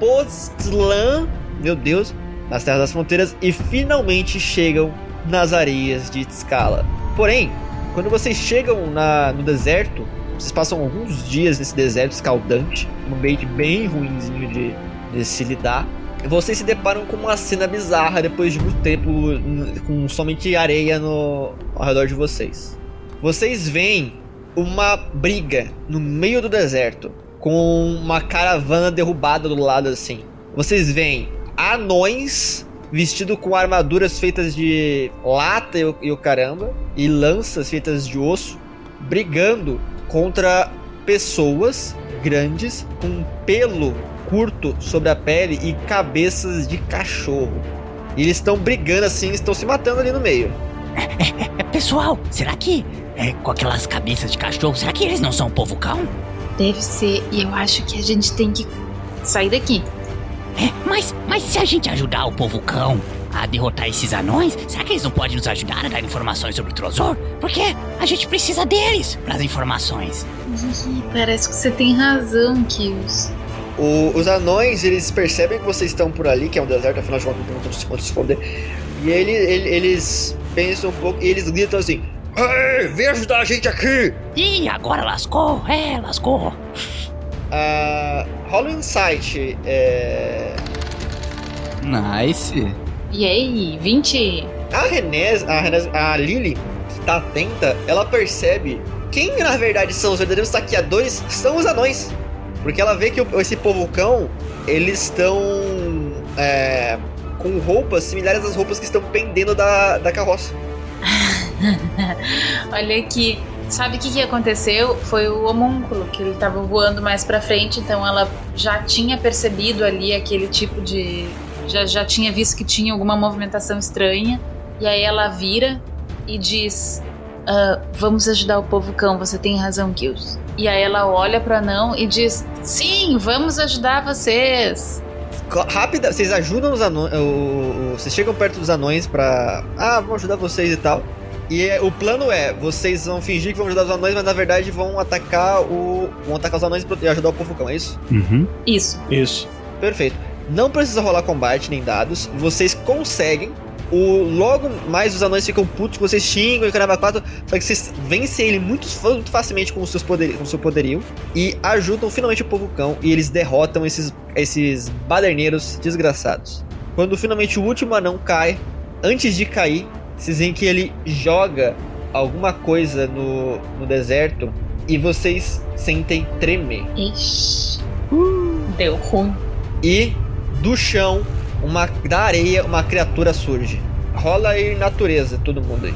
Axapostlan, meu Deus, nas terras das fronteiras e finalmente chegam nas areias de Tscala. Porém, quando vocês chegam na- no deserto, vocês passam alguns dias nesse deserto escaldante, um ambiente bem ruinzinho de, de se lidar. Vocês se deparam com uma cena bizarra depois de muito tempo com somente areia no, ao redor de vocês. Vocês veem uma briga no meio do deserto com uma caravana derrubada do lado assim. Vocês veem anões vestidos com armaduras feitas de lata e o, e o caramba e lanças feitas de osso brigando contra pessoas grandes com pelo curto sobre a pele e cabeças de cachorro. E eles estão brigando assim, estão se matando ali no meio. É, pessoal, será que é, com aquelas cabeças de cachorro, será que eles não são um povo cão? Deve ser, e eu acho que a gente tem que sair daqui. É, mas, mas se a gente ajudar o povo cão a derrotar esses anões, será que eles não podem nos ajudar a dar informações sobre o Trozor? Porque a gente precisa deles para as informações. Ih, parece que você tem razão, Kills. O- os anões, eles percebem que vocês estão por ali, que é um deserto, afinal de contas não tem onde se esconder. E ele, ele- eles pensam um pouco e eles gritam assim: Ei, vem ajudar a gente aqui! Ih, agora lascou, é, lascou. Ah, rola um insight. É... Nice. E aí, 20? A René, a, René, a Lily, que tá atenta, ela percebe quem na verdade são os verdadeiros saqueadores são os anões. Porque ela vê que esse povo cão, eles estão é, com roupas similares às roupas que estão pendendo da, da carroça. (laughs) Olha aqui. Sabe o que, que aconteceu? Foi o homúnculo, que ele tava voando mais pra frente, então ela já tinha percebido ali aquele tipo de. Já, já tinha visto que tinha alguma movimentação estranha. E aí ela vira e diz: "Ah, Vamos ajudar o povo cão, você tem razão, Kills. E aí ela olha pro anão e diz: Sim, vamos ajudar vocês. Rápida, vocês ajudam os anões. O, o- vocês chegam perto dos anões pra. Ah, vamos ajudar vocês e tal. E é- o plano é, vocês vão fingir que vão ajudar os anões, mas na verdade vão atacar o. vão atacar os anões e e ajudar o povo cão, é isso? Uhum. Isso. Isso. Perfeito. Não precisa rolar combate nem dados. Vocês conseguem O, logo mais os anões ficam putos, vocês xingam e caramba 4, só que vocês vencem ele muito, muito facilmente com, os seus poder, com o seu poderio e ajudam finalmente o povo cão e eles derrotam esses, esses baderneiros desgraçados. Quando finalmente o último anão cai, antes de cair, vocês veem que ele joga alguma coisa no, no deserto e vocês sentem tremer. Ixi. Deu ruim. E do chão, uma da areia, uma criatura surge. Rola aí natureza, todo mundo aí.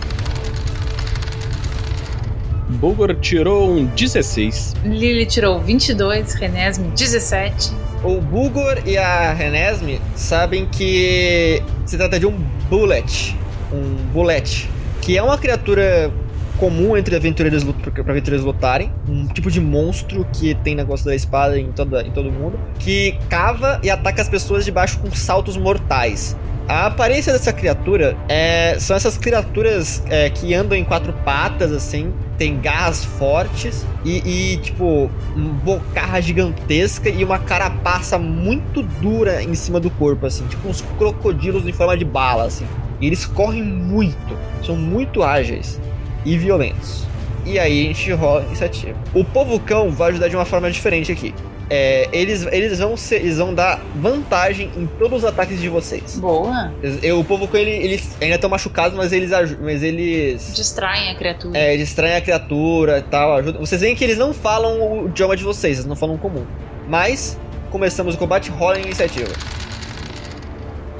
Bulgor tirou um 16. Lily tirou 22, Renesme 17. O Bulgor e a Renesme sabem que se trata de um bullet, um bullet, que é uma criatura comum entre aventureiros para aventureiros lutarem, um tipo de monstro que tem negócio da espada em, toda, em todo mundo, que cava e ataca as pessoas de baixo com saltos mortais. A aparência dessa criatura é, são essas criaturas é, que andam em quatro patas, assim, tem garras fortes e, e, tipo, uma bocarra gigantesca e uma carapaça muito dura em cima do corpo, assim, tipo uns crocodilos em forma de bala, assim. E eles correm muito, são muito ágeis e violentos. E aí a gente rola iniciativa. O povo cão vai ajudar de uma forma diferente aqui. É, eles, eles, vão ser, eles vão dar vantagem em todos os ataques de vocês. Boa. Eu, o povo cão, ele, eles ainda estão machucados, mas eles, mas eles. Distraem a criatura. É, distraem a criatura e tal. Ajudam. Vocês veem que eles não falam o idioma de vocês, eles não falam comum. Mas, começamos o combate, rola a iniciativa.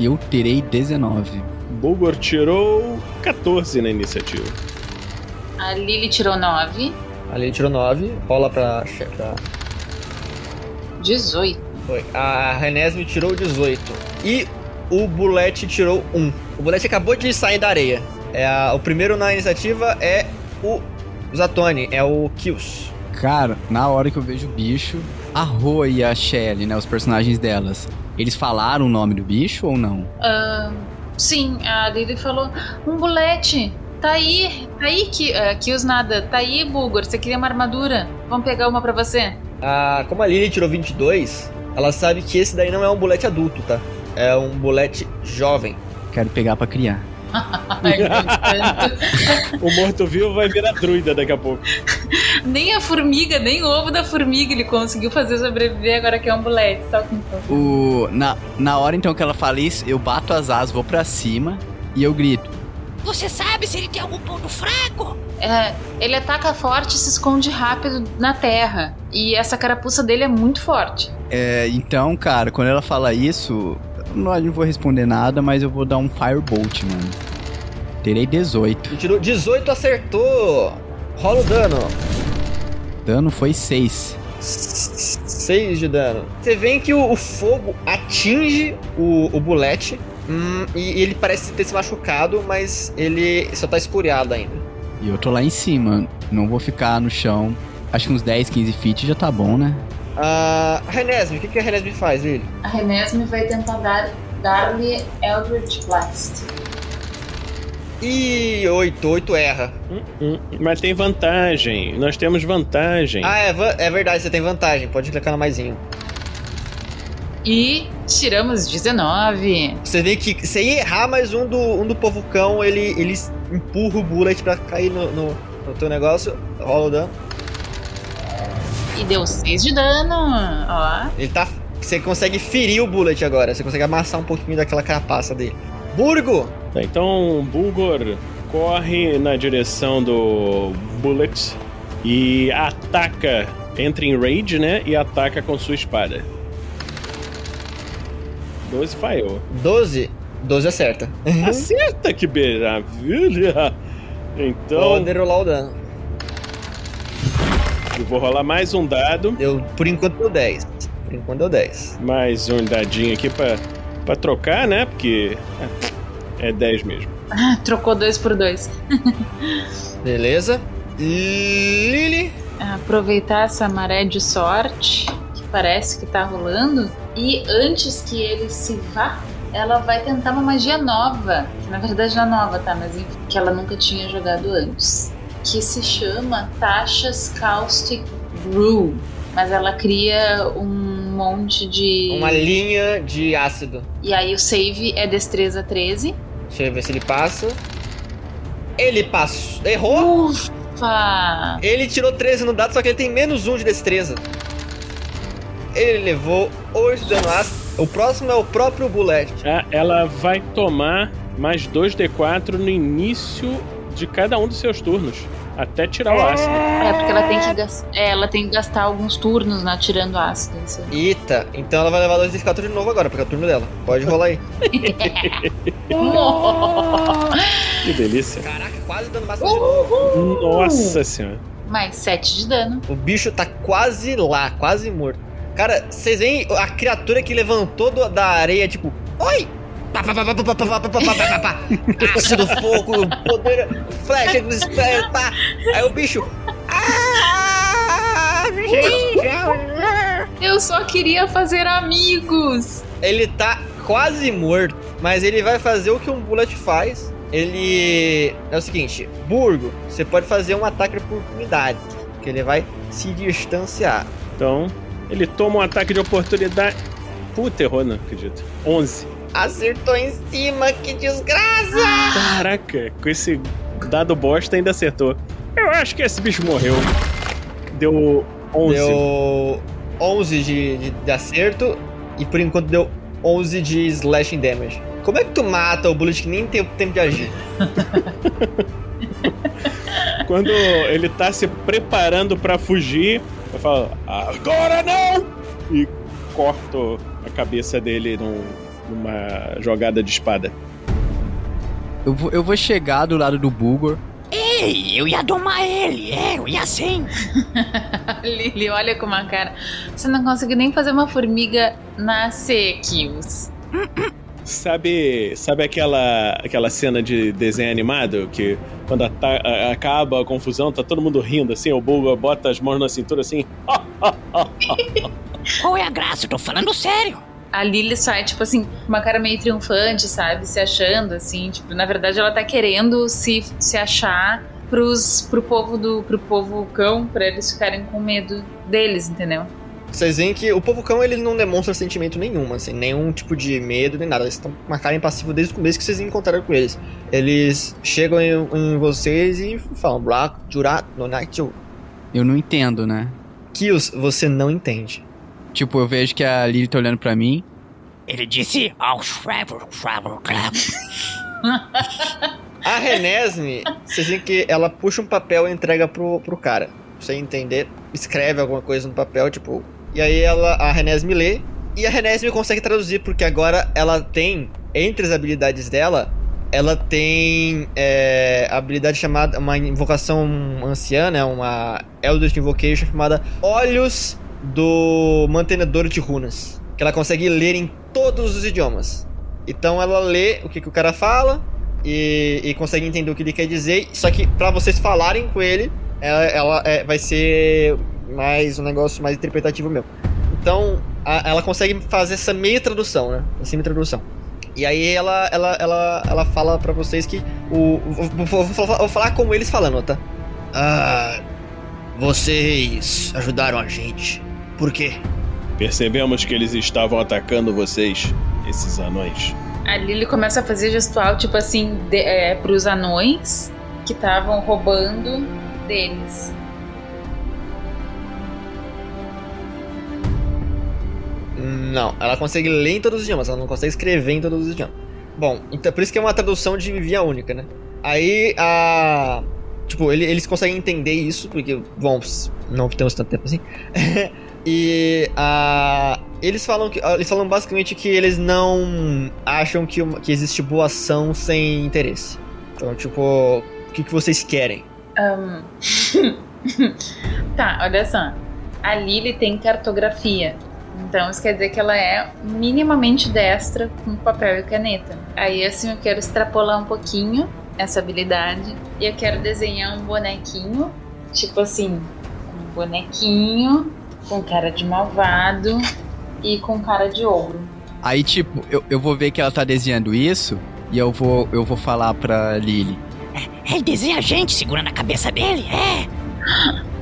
Eu terei 19. Bulgor tirou 14 na iniciativa. A Lily tirou 9. A Lily tirou 9, rola pra. pra... 18. Foi. A Renesme tirou 18. E o Bullet tirou 1. O Bullet acabou de sair da areia. É a, o primeiro na iniciativa é o Zatoni, é o Kills. Cara, na hora que eu vejo o bicho, a Roa e a Shelly, né, os personagens delas, eles falaram o nome do bicho ou não? Uh, sim, a Lily falou: um bulete. Tá aí, tá aí, que, uh, Kills nada. Tá aí, Bulgor. Você queria uma armadura? Vamos pegar uma pra você? Ah, como a Lily tirou 22, ela sabe que esse daí não é um bulete adulto, tá? É um bulete jovem. Quero pegar pra criar. (laughs) (laughs) o morto-vivo vai virar druida daqui a pouco. Nem a formiga, nem o ovo da formiga ele conseguiu fazer sobreviver, agora que é um bulete, só com o na, na hora então que ela fala isso, eu bato as asas, vou pra cima e eu grito. Você sabe se ele tem algum ponto fraco? É, ele ataca forte e se esconde rápido na terra. E essa carapuça dele é muito forte. É, então, cara, quando ela fala isso, não, não vou responder nada, mas eu vou dar um Firebolt, mano. Terei 18. tirou 18, acertou! Rola o dano. Dano foi 6. 6 de dano. Você vê que o, o fogo atinge o, o bulete hum, e ele parece ter se machucado, mas ele só tá escuriado ainda. E eu tô lá em cima, não vou ficar no chão. Acho que uns 10, 15 feet já tá bom, né? A uh, Renesme, o que, que a Renesme faz, ele? A Renesme vai tentar dar, dar-lhe Eldritch Blast. E 8, 8 erra. Hum, hum, mas tem vantagem. Nós temos vantagem. Ah, é, é verdade, você tem vantagem. Pode clicar no maisinho. E tiramos 19. Você vê que se errar mais um do, um do povo cão, ele, ele empurra o bullet pra cair no, no, no teu negócio. Rola o dano. E deu 6 de dano. Ó. Ele tá. Você consegue ferir o bullet agora. Você consegue amassar um pouquinho daquela carapaça dele. Burgo! Tá, então Bulgor corre na direção do Bullet e ataca. Entra em rage, né? E ataca com sua espada. 12 falhou. 12? 12 acerta. (laughs) Acerta, que maravilha! Então. Pode rolar o dano. Eu vou rolar mais um dado. Eu, por enquanto deu 10. Por enquanto deu 10. Mais um dadinho aqui pra, pra trocar, né? Porque é 10 mesmo. Ah, trocou 2 por 2. (laughs) Beleza. Lily. Aproveitar essa maré de sorte que parece que tá rolando. E antes que ele se vá, ela vai tentar uma magia nova. Que na verdade não é nova, tá? Mas enfim, que ela nunca tinha jogado antes que se chama Tasha's Caustic Brew. Mas ela cria um monte de. Uma linha de ácido. E aí o save é destreza 13. Deixa eu ver se ele passa. Ele passou. Errou? Ufa! Ele tirou 13 no dado, só que ele tem menos 1 de destreza. Ele levou 8 de dano ácido. O próximo é o próprio Bullet. Ah, Ela vai tomar mais 2d4 no início de cada um dos seus turnos. Até tirar o ácido. É, porque ela tem que, gas- é, ela tem que gastar alguns turnos né, tirando ácido. Isso aí. Eita, então ela vai levar 2 de 4 de novo agora, porque é o turno dela. Pode rolar aí. (laughs) (laughs) Que delícia. Caraca, quase dando máximo de novo. Nossa senhora. Mais 7 de dano. O bicho tá quase lá, quase morto. Cara, vocês veem a criatura que levantou do, da areia, tipo, oi! Ácido, fogo, poder, flecha, pá. Aí o bicho. Eu só queria fazer amigos. Ele tá quase morto, mas ele vai fazer o que um bullet faz. Ele é o seguinte, Burgo, você pode fazer um ataque por unidade, que ele vai se distanciar. Então, ele toma um ataque de oportunidade. Puta, errou, não acredito. 11. Acertou em cima, que desgraça! Caraca, com esse dado bosta ainda acertou. Eu acho que esse bicho morreu. Deu 11. Deu 11 de, de, de acerto e por enquanto deu 11 de slashing damage. Como é que tu mata o bullet que nem tem tempo de agir? (laughs) Quando ele tá se preparando pra fugir, eu falo, agora não! E corto a cabeça dele num- numa jogada de espada. Eu vou, eu vou chegar do lado do Bulgor. Ei, eu ia domar ele, é, eu ia sim. (laughs) Lily olha com uma cara. Você não conseguiu nem fazer uma formiga nascer, Kills. Sabe, sabe aquela, aquela cena de desenho animado que quando ata- a- acaba a confusão, tá todo mundo rindo assim, o Bulga bota as mãos na cintura assim, (laughs) Qual é a graça? Eu tô falando sério. A Lily sai, tipo assim, com uma cara meio triunfante, sabe? Se achando, assim. Tipo, na verdade, ela tá querendo se, se achar pros, pro povo do pro povo cão, pra eles ficarem com medo deles, entendeu? Vocês veem que o povo cão ele não demonstra sentimento nenhum, assim, nenhum tipo de medo nem nada. Eles estão com uma cara impassível desde o começo que vocês encontraram com eles. Eles chegam em, em vocês e falam: Black, Jurat, no night you." Eu não entendo, né? Kills, você não entende. Tipo, eu vejo que a Lily tá olhando pra mim. Ele disse ao Trevor, Trevor, Trevor. A Renesme, vocês veem que ela puxa um papel e entrega pro, pro cara. Pra você entender, escreve alguma coisa no papel, tipo. E aí ela, a Renesme lê. E a Renesme consegue traduzir, porque agora ela tem, entre as habilidades dela, ela tem é, habilidade chamada, uma invocação anciã, né? Uma Eldritch Invocation chamada Olhos do Mantenedor de Runas. Que ela consegue ler em todos os idiomas. Então ela lê o que, que o cara fala e, e consegue entender o que ele quer dizer. Só que pra vocês falarem com ele, ela, ela, é, vai ser mais um negócio mais interpretativo mesmo. Então a- ela consegue fazer essa meia tradução, né? Essa meia tradução. E aí ela, ela, ela, ela fala pra vocês que o. Vou, vou- vou- vou falar como eles falando, tá? Ah. Vocês ajudaram a gente. Por quê? percebemos que eles estavam atacando vocês, esses anões. A Lily começa a fazer gestual, tipo assim, de, é, pros anões que estavam roubando deles. Não, ela consegue ler em todos os idiomas, ela não consegue escrever em todos os idiomas. Bom, então por isso que é uma tradução de via única, né? Aí a. Tipo, ele- eles conseguem entender isso, porque, bom, não temos tanto tempo assim. (laughs) e a. Eles falam que. Eles falam basicamente que eles não acham que, uma- que existe boa ação sem interesse. Então, tipo, o que, que vocês querem? Ahn. (laughs) tá, olha só. A Lily tem cartografia. Então isso quer dizer que ela é minimamente destra com papel e caneta. Aí assim eu quero extrapolar um pouquinho essa habilidade. E eu quero desenhar um bonequinho. Tipo assim, um bonequinho com cara de malvado e com cara de ogro. Aí, tipo, eu, eu vou ver que ela tá desenhando isso e eu vou, eu vou falar pra Lily. Ele desenha a gente segurando a cabeça dele, é.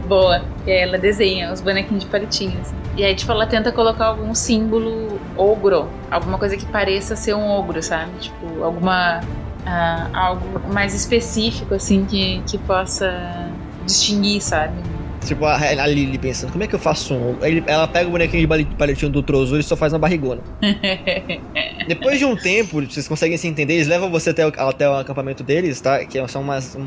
Boa. E aí ela desenha os bonequinhos de palitinhos. E aí, tipo, ela tenta colocar algum símbolo ogro. Alguma coisa que pareça ser um ogro, sabe? Tipo, alguma ah, algo mais específico, assim, que, que possa distinguir, sabe? Tipo, a, a Lily pensando, como é que eu faço um. Aí ela pega o bonequinho de palitinho do Trozor e só faz uma barrigona. (laughs) Depois de um tempo, vocês conseguem se entender, eles levam você até o, até o acampamento deles, tá? Que são umas, um,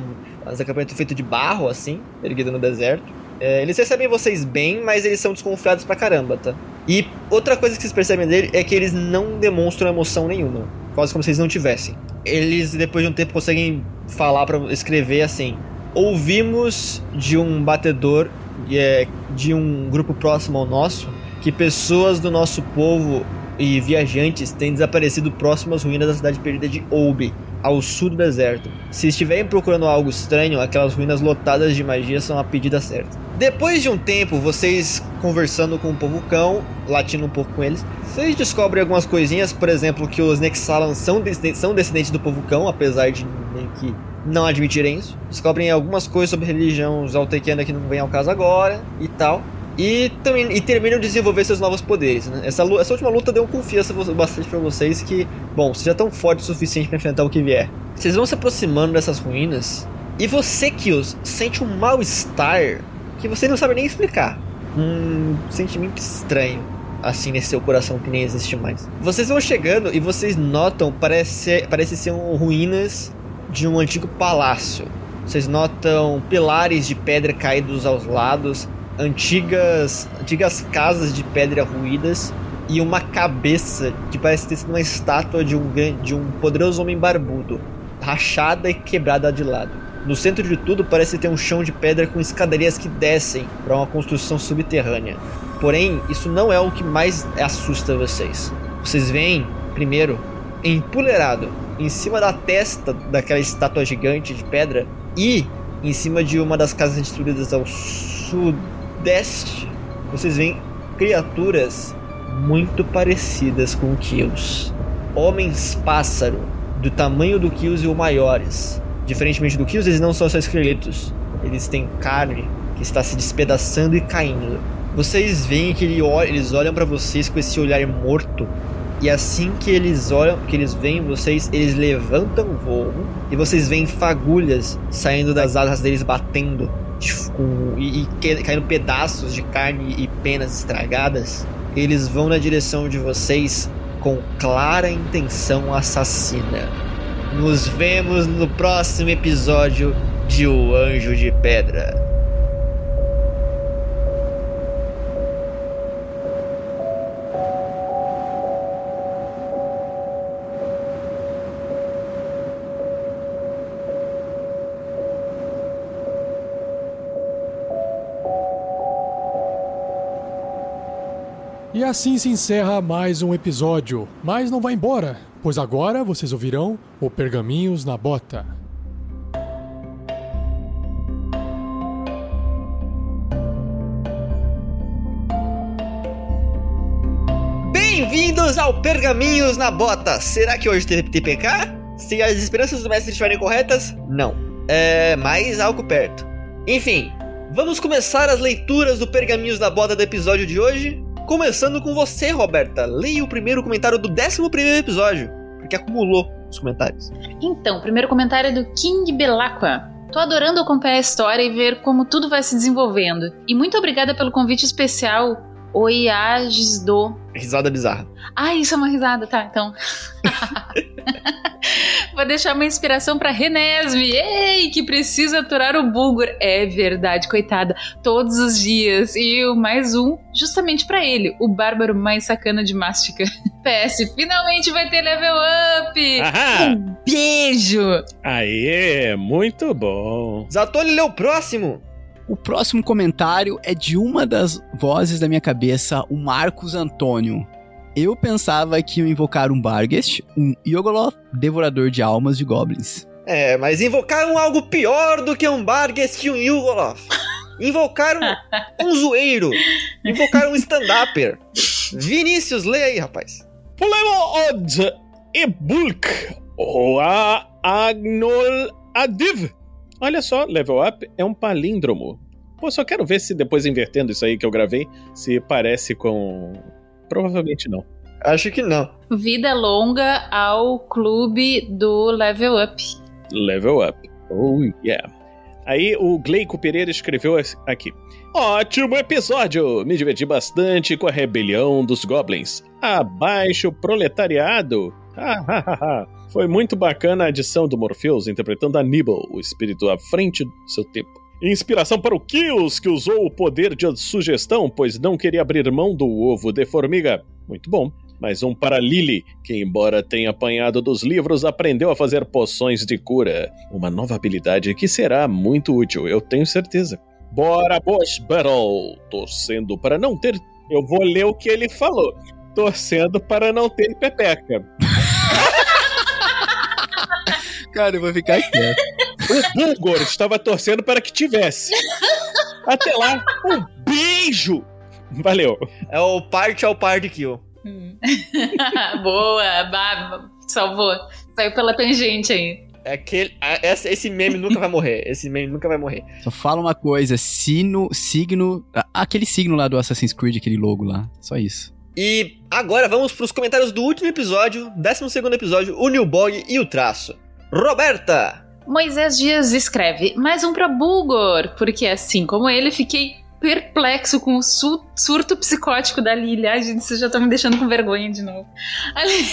uns acampamentos feitos de barro, assim, erguido no deserto. É, eles recebem vocês bem, mas eles são desconfiados pra caramba, tá? E outra coisa que vocês percebem dele é que eles não demonstram emoção nenhuma. Quase como se eles não tivessem. Eles, depois de um tempo, conseguem falar para escrever assim: Ouvimos de um batedor é, de um grupo próximo ao nosso que pessoas do nosso povo e viajantes têm desaparecido próximo às ruínas da cidade perdida de Oube, ao sul do deserto. Se estiverem procurando algo estranho, aquelas ruínas lotadas de magia são a pedida certa. Depois de um tempo, vocês conversando com o povo cão, latindo um pouco com eles, vocês descobrem algumas coisinhas, por exemplo, que os Nexalan são, são descendentes do povo cão, apesar de que não admitirem isso. Descobrem algumas coisas sobre religião zaltequiana que não vem ao caso agora e tal. E, também, e terminam de desenvolver seus novos poderes. Né? Essa, essa última luta deu confiança bastante pra vocês que, bom, vocês já estão fortes o suficiente pra enfrentar o que vier. Vocês vão se aproximando dessas ruínas e você, Kills, sente um mal-estar que você não sabe nem explicar. Um sentimento estranho, assim, nesse seu coração que nem existe mais. Vocês vão chegando e vocês notam, parece, parece ser um, ruínas de um antigo palácio. Vocês notam pilares de pedra caídos aos lados, antigas, antigas casas de pedra ruídas e uma cabeça que parece ter sido uma estátua de um, de um poderoso homem barbudo, rachada e quebrada de lado. No centro de tudo parece ter um chão de pedra com escadarias que descem para uma construção subterrânea. Porém, isso não é o que mais assusta vocês. Vocês veem, primeiro, empoleirado em cima da testa daquela estátua gigante de pedra e em cima de uma das casas destruídas ao sudeste, vocês veem criaturas muito parecidas com o Kills. Homens pássaro, do tamanho do Kills e ou maiores. Diferentemente do Kills, eles não são só esqueletos. Eles têm carne que está se despedaçando e caindo. Vocês veem que eles olham para vocês com esse olhar morto. E assim que eles olham, que eles veem vocês, eles levantam o voo e vocês veem fagulhas saindo das asas deles batendo com- e, e caindo pedaços de carne e penas estragadas. Eles vão na direção de vocês com clara intenção assassina. Nos vemos no próximo episódio de O Anjo de Pedra. E assim se encerra mais um episódio. Mas não vai embora, pois agora vocês ouvirão o Pergaminhos na Bota. Bem-vindos ao Pergaminhos na Bota. Será que hoje teve TPK? Se as esperanças do mestre estiverem corretas, não. É mais algo perto. Enfim, vamos começar as leituras do Pergaminhos na Bota do episódio de hoje. Começando com você, Roberta. Leia o primeiro comentário do 11 episódio, porque acumulou os comentários. Então, o primeiro comentário é do King Belacqua. Tô adorando acompanhar a história e ver como tudo vai se desenvolvendo. E muito obrigada pelo convite especial, Oiagisdo. Risada bizarra. Ah, isso é uma risada, tá, então. (laughs) (laughs) Vou deixar uma inspiração pra Renesme. Ei, que precisa aturar o Bulgur. É verdade, coitada. Todos os dias. E o mais um, justamente pra ele, o bárbaro mais sacana de Mástica. (laughs) PS, finalmente vai ter level up! Ahá! Um beijo! Aê, muito bom. Zatoli lê o próximo. O próximo comentário é de uma das vozes da minha cabeça, o Marcos Antônio. Eu pensava que ia invocar um Barghest, um Yogoloth, devorador de almas de goblins. É, mas invocaram algo pior do que um Barghest e um Yugoloth. Invocaram (laughs) um zoeiro. Invocaram um stand-upper. Vinícius, lê aí, rapaz. Problema od e bulk ou a agnol adiv. Olha só, level up é um palíndromo. Pô, só quero ver se depois invertendo isso aí que eu gravei, se parece com. Provavelmente não. Acho que não. Vida longa ao clube do Level Up. Level up. Oh, yeah. Aí o Gleico Pereira escreveu aqui. Ótimo episódio! Me diverti bastante com a rebelião dos goblins. Abaixo proletariado! Foi muito bacana a adição do Morpheus interpretando Aníbal, o espírito à frente do seu tempo. Inspiração para o Kills, que usou o poder de sugestão, pois não queria abrir mão do ovo de formiga. Muito bom. Mais um para Lily, que, embora tenha apanhado dos livros, aprendeu a fazer poções de cura. Uma nova habilidade que será muito útil, eu tenho certeza. Bora, Boss Battle! Torcendo para não ter. Eu vou ler o que ele falou. Torcendo para não ter pepeca. (laughs) Cara, eu vou ficar quieto. O Bulgor estava torcendo para que tivesse. Até lá, um beijo! Valeu. É o parte ao party kill. (laughs) Boa, bah, salvou. Saiu pela tangente aí. É aquele, esse meme nunca vai morrer. Esse meme nunca vai morrer. Só fala uma coisa: sino, signo. Aquele signo lá do Assassin's Creed, aquele logo lá. Só isso. E agora vamos para os comentários do último episódio, 12 episódio, o Newbog e o traço. Roberta! Moisés Dias escreve mais um para Bulgor, porque assim como ele, fiquei perplexo com o su surto psicótico da Lilia. Ai, gente, vocês já estão me deixando com vergonha de novo.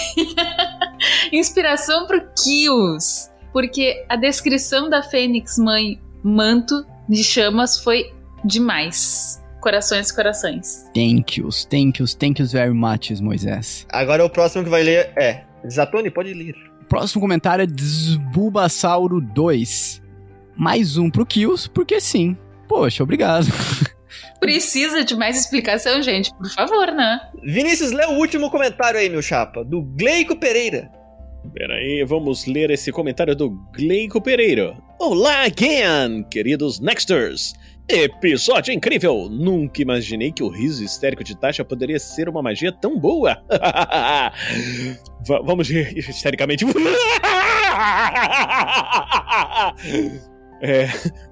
(laughs) Inspiração pro Kills, porque a descrição da Fênix Mãe Manto de Chamas foi demais. Corações, corações. Thank yous, thank yous, thank yous very much, Moisés. Agora o próximo que vai ler é. Zatoni, pode ler. Próximo comentário é Desbulbasauro 2. Mais um pro Kills, porque sim. Poxa, obrigado. (laughs) Precisa de mais explicação, gente, por favor, né? Vinícius, lê o último comentário aí, meu chapa, do Gleico Pereira. Peraí, vamos ler esse comentário do Gleico Pereira. Olá again, queridos Nexters! Episódio incrível! Nunca imaginei que o riso histérico de Tasha poderia ser uma magia tão boa! (laughs) vamos rir histericamente. (laughs) é,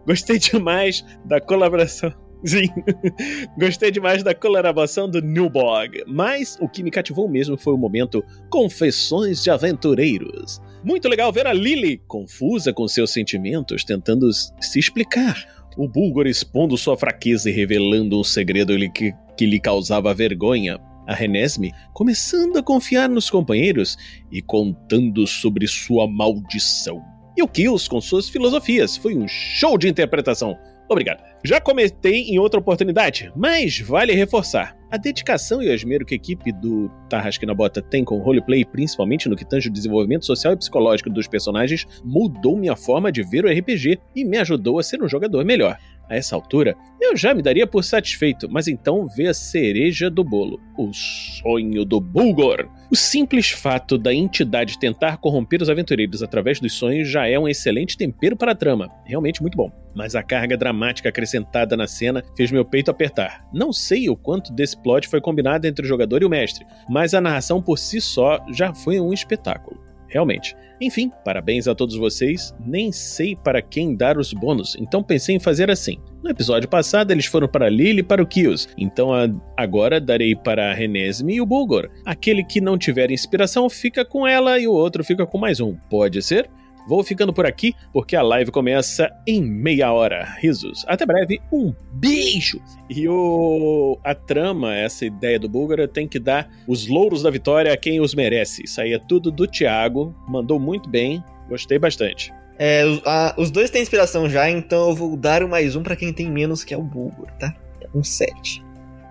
gostei demais da colaboração. Sim, (laughs) gostei demais da coloração do Newbog, mas o que me cativou mesmo foi o momento Confessões de Aventureiros. Muito legal ver a Lily, confusa com seus sentimentos, tentando se explicar. O Bulgor expondo sua fraqueza e revelando um segredo que, que lhe causava vergonha. A Renesme começando a confiar nos companheiros e contando sobre sua maldição. E o Kills com suas filosofias. Foi um show de interpretação. Obrigado. Já comentei em outra oportunidade, mas vale reforçar. A dedicação e o esmero que a equipe do Tarrasque na Bota tem com o roleplay, principalmente no que tange o desenvolvimento social e psicológico dos personagens, mudou minha forma de ver o RPG e me ajudou a ser um jogador melhor. A essa altura, eu já me daria por satisfeito, mas então vê a cereja do bolo: o sonho do Bulgor. O simples fato da entidade tentar corromper os aventureiros através dos sonhos já é um excelente tempero para a trama. Realmente muito bom. Mas a carga dramática acrescentada na cena fez meu peito apertar. Não sei o quanto desse plot foi combinado entre o jogador e o mestre, mas a narração por si só já foi um espetáculo realmente. Enfim, parabéns a todos vocês. Nem sei para quem dar os bônus, então pensei em fazer assim. No episódio passado, eles foram para Lily e para o Kills, então agora darei para a Renesme e o Bulgor. Aquele que não tiver inspiração fica com ela e o outro fica com mais um. Pode ser? Vou ficando por aqui porque a live começa em meia hora. Risos. Até breve. Um beijo. E o a trama, essa ideia do Búlgara, tem que dar os louros da vitória a quem os merece. Isso aí é tudo do Thiago. Mandou muito bem. Gostei bastante. É, a, os dois têm inspiração já, então eu vou dar mais um para quem tem menos, que é o Bulgur, tá? É um 7.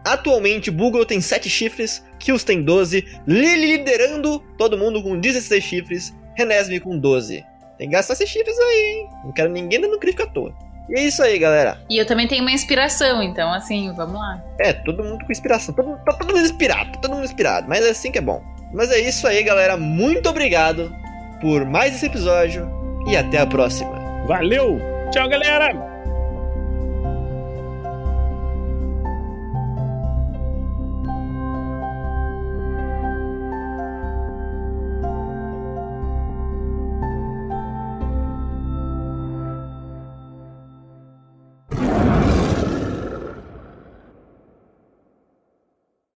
Atualmente, Bulgur tem 7 chifres, Kills tem 12, Lily liderando, todo mundo com 16 chifres, Renesme com 12. Tem que gastar esses chifres aí, hein? Não quero ninguém dando crítica à toa. E é isso aí, galera. E eu também tenho uma inspiração, então, assim, vamos lá. É, todo mundo com inspiração. Todo, tá todo mundo inspirado, tá todo mundo inspirado. Mas é assim que é bom. Mas é isso aí, galera. Muito obrigado por mais esse episódio e até a próxima. Valeu! Tchau, galera!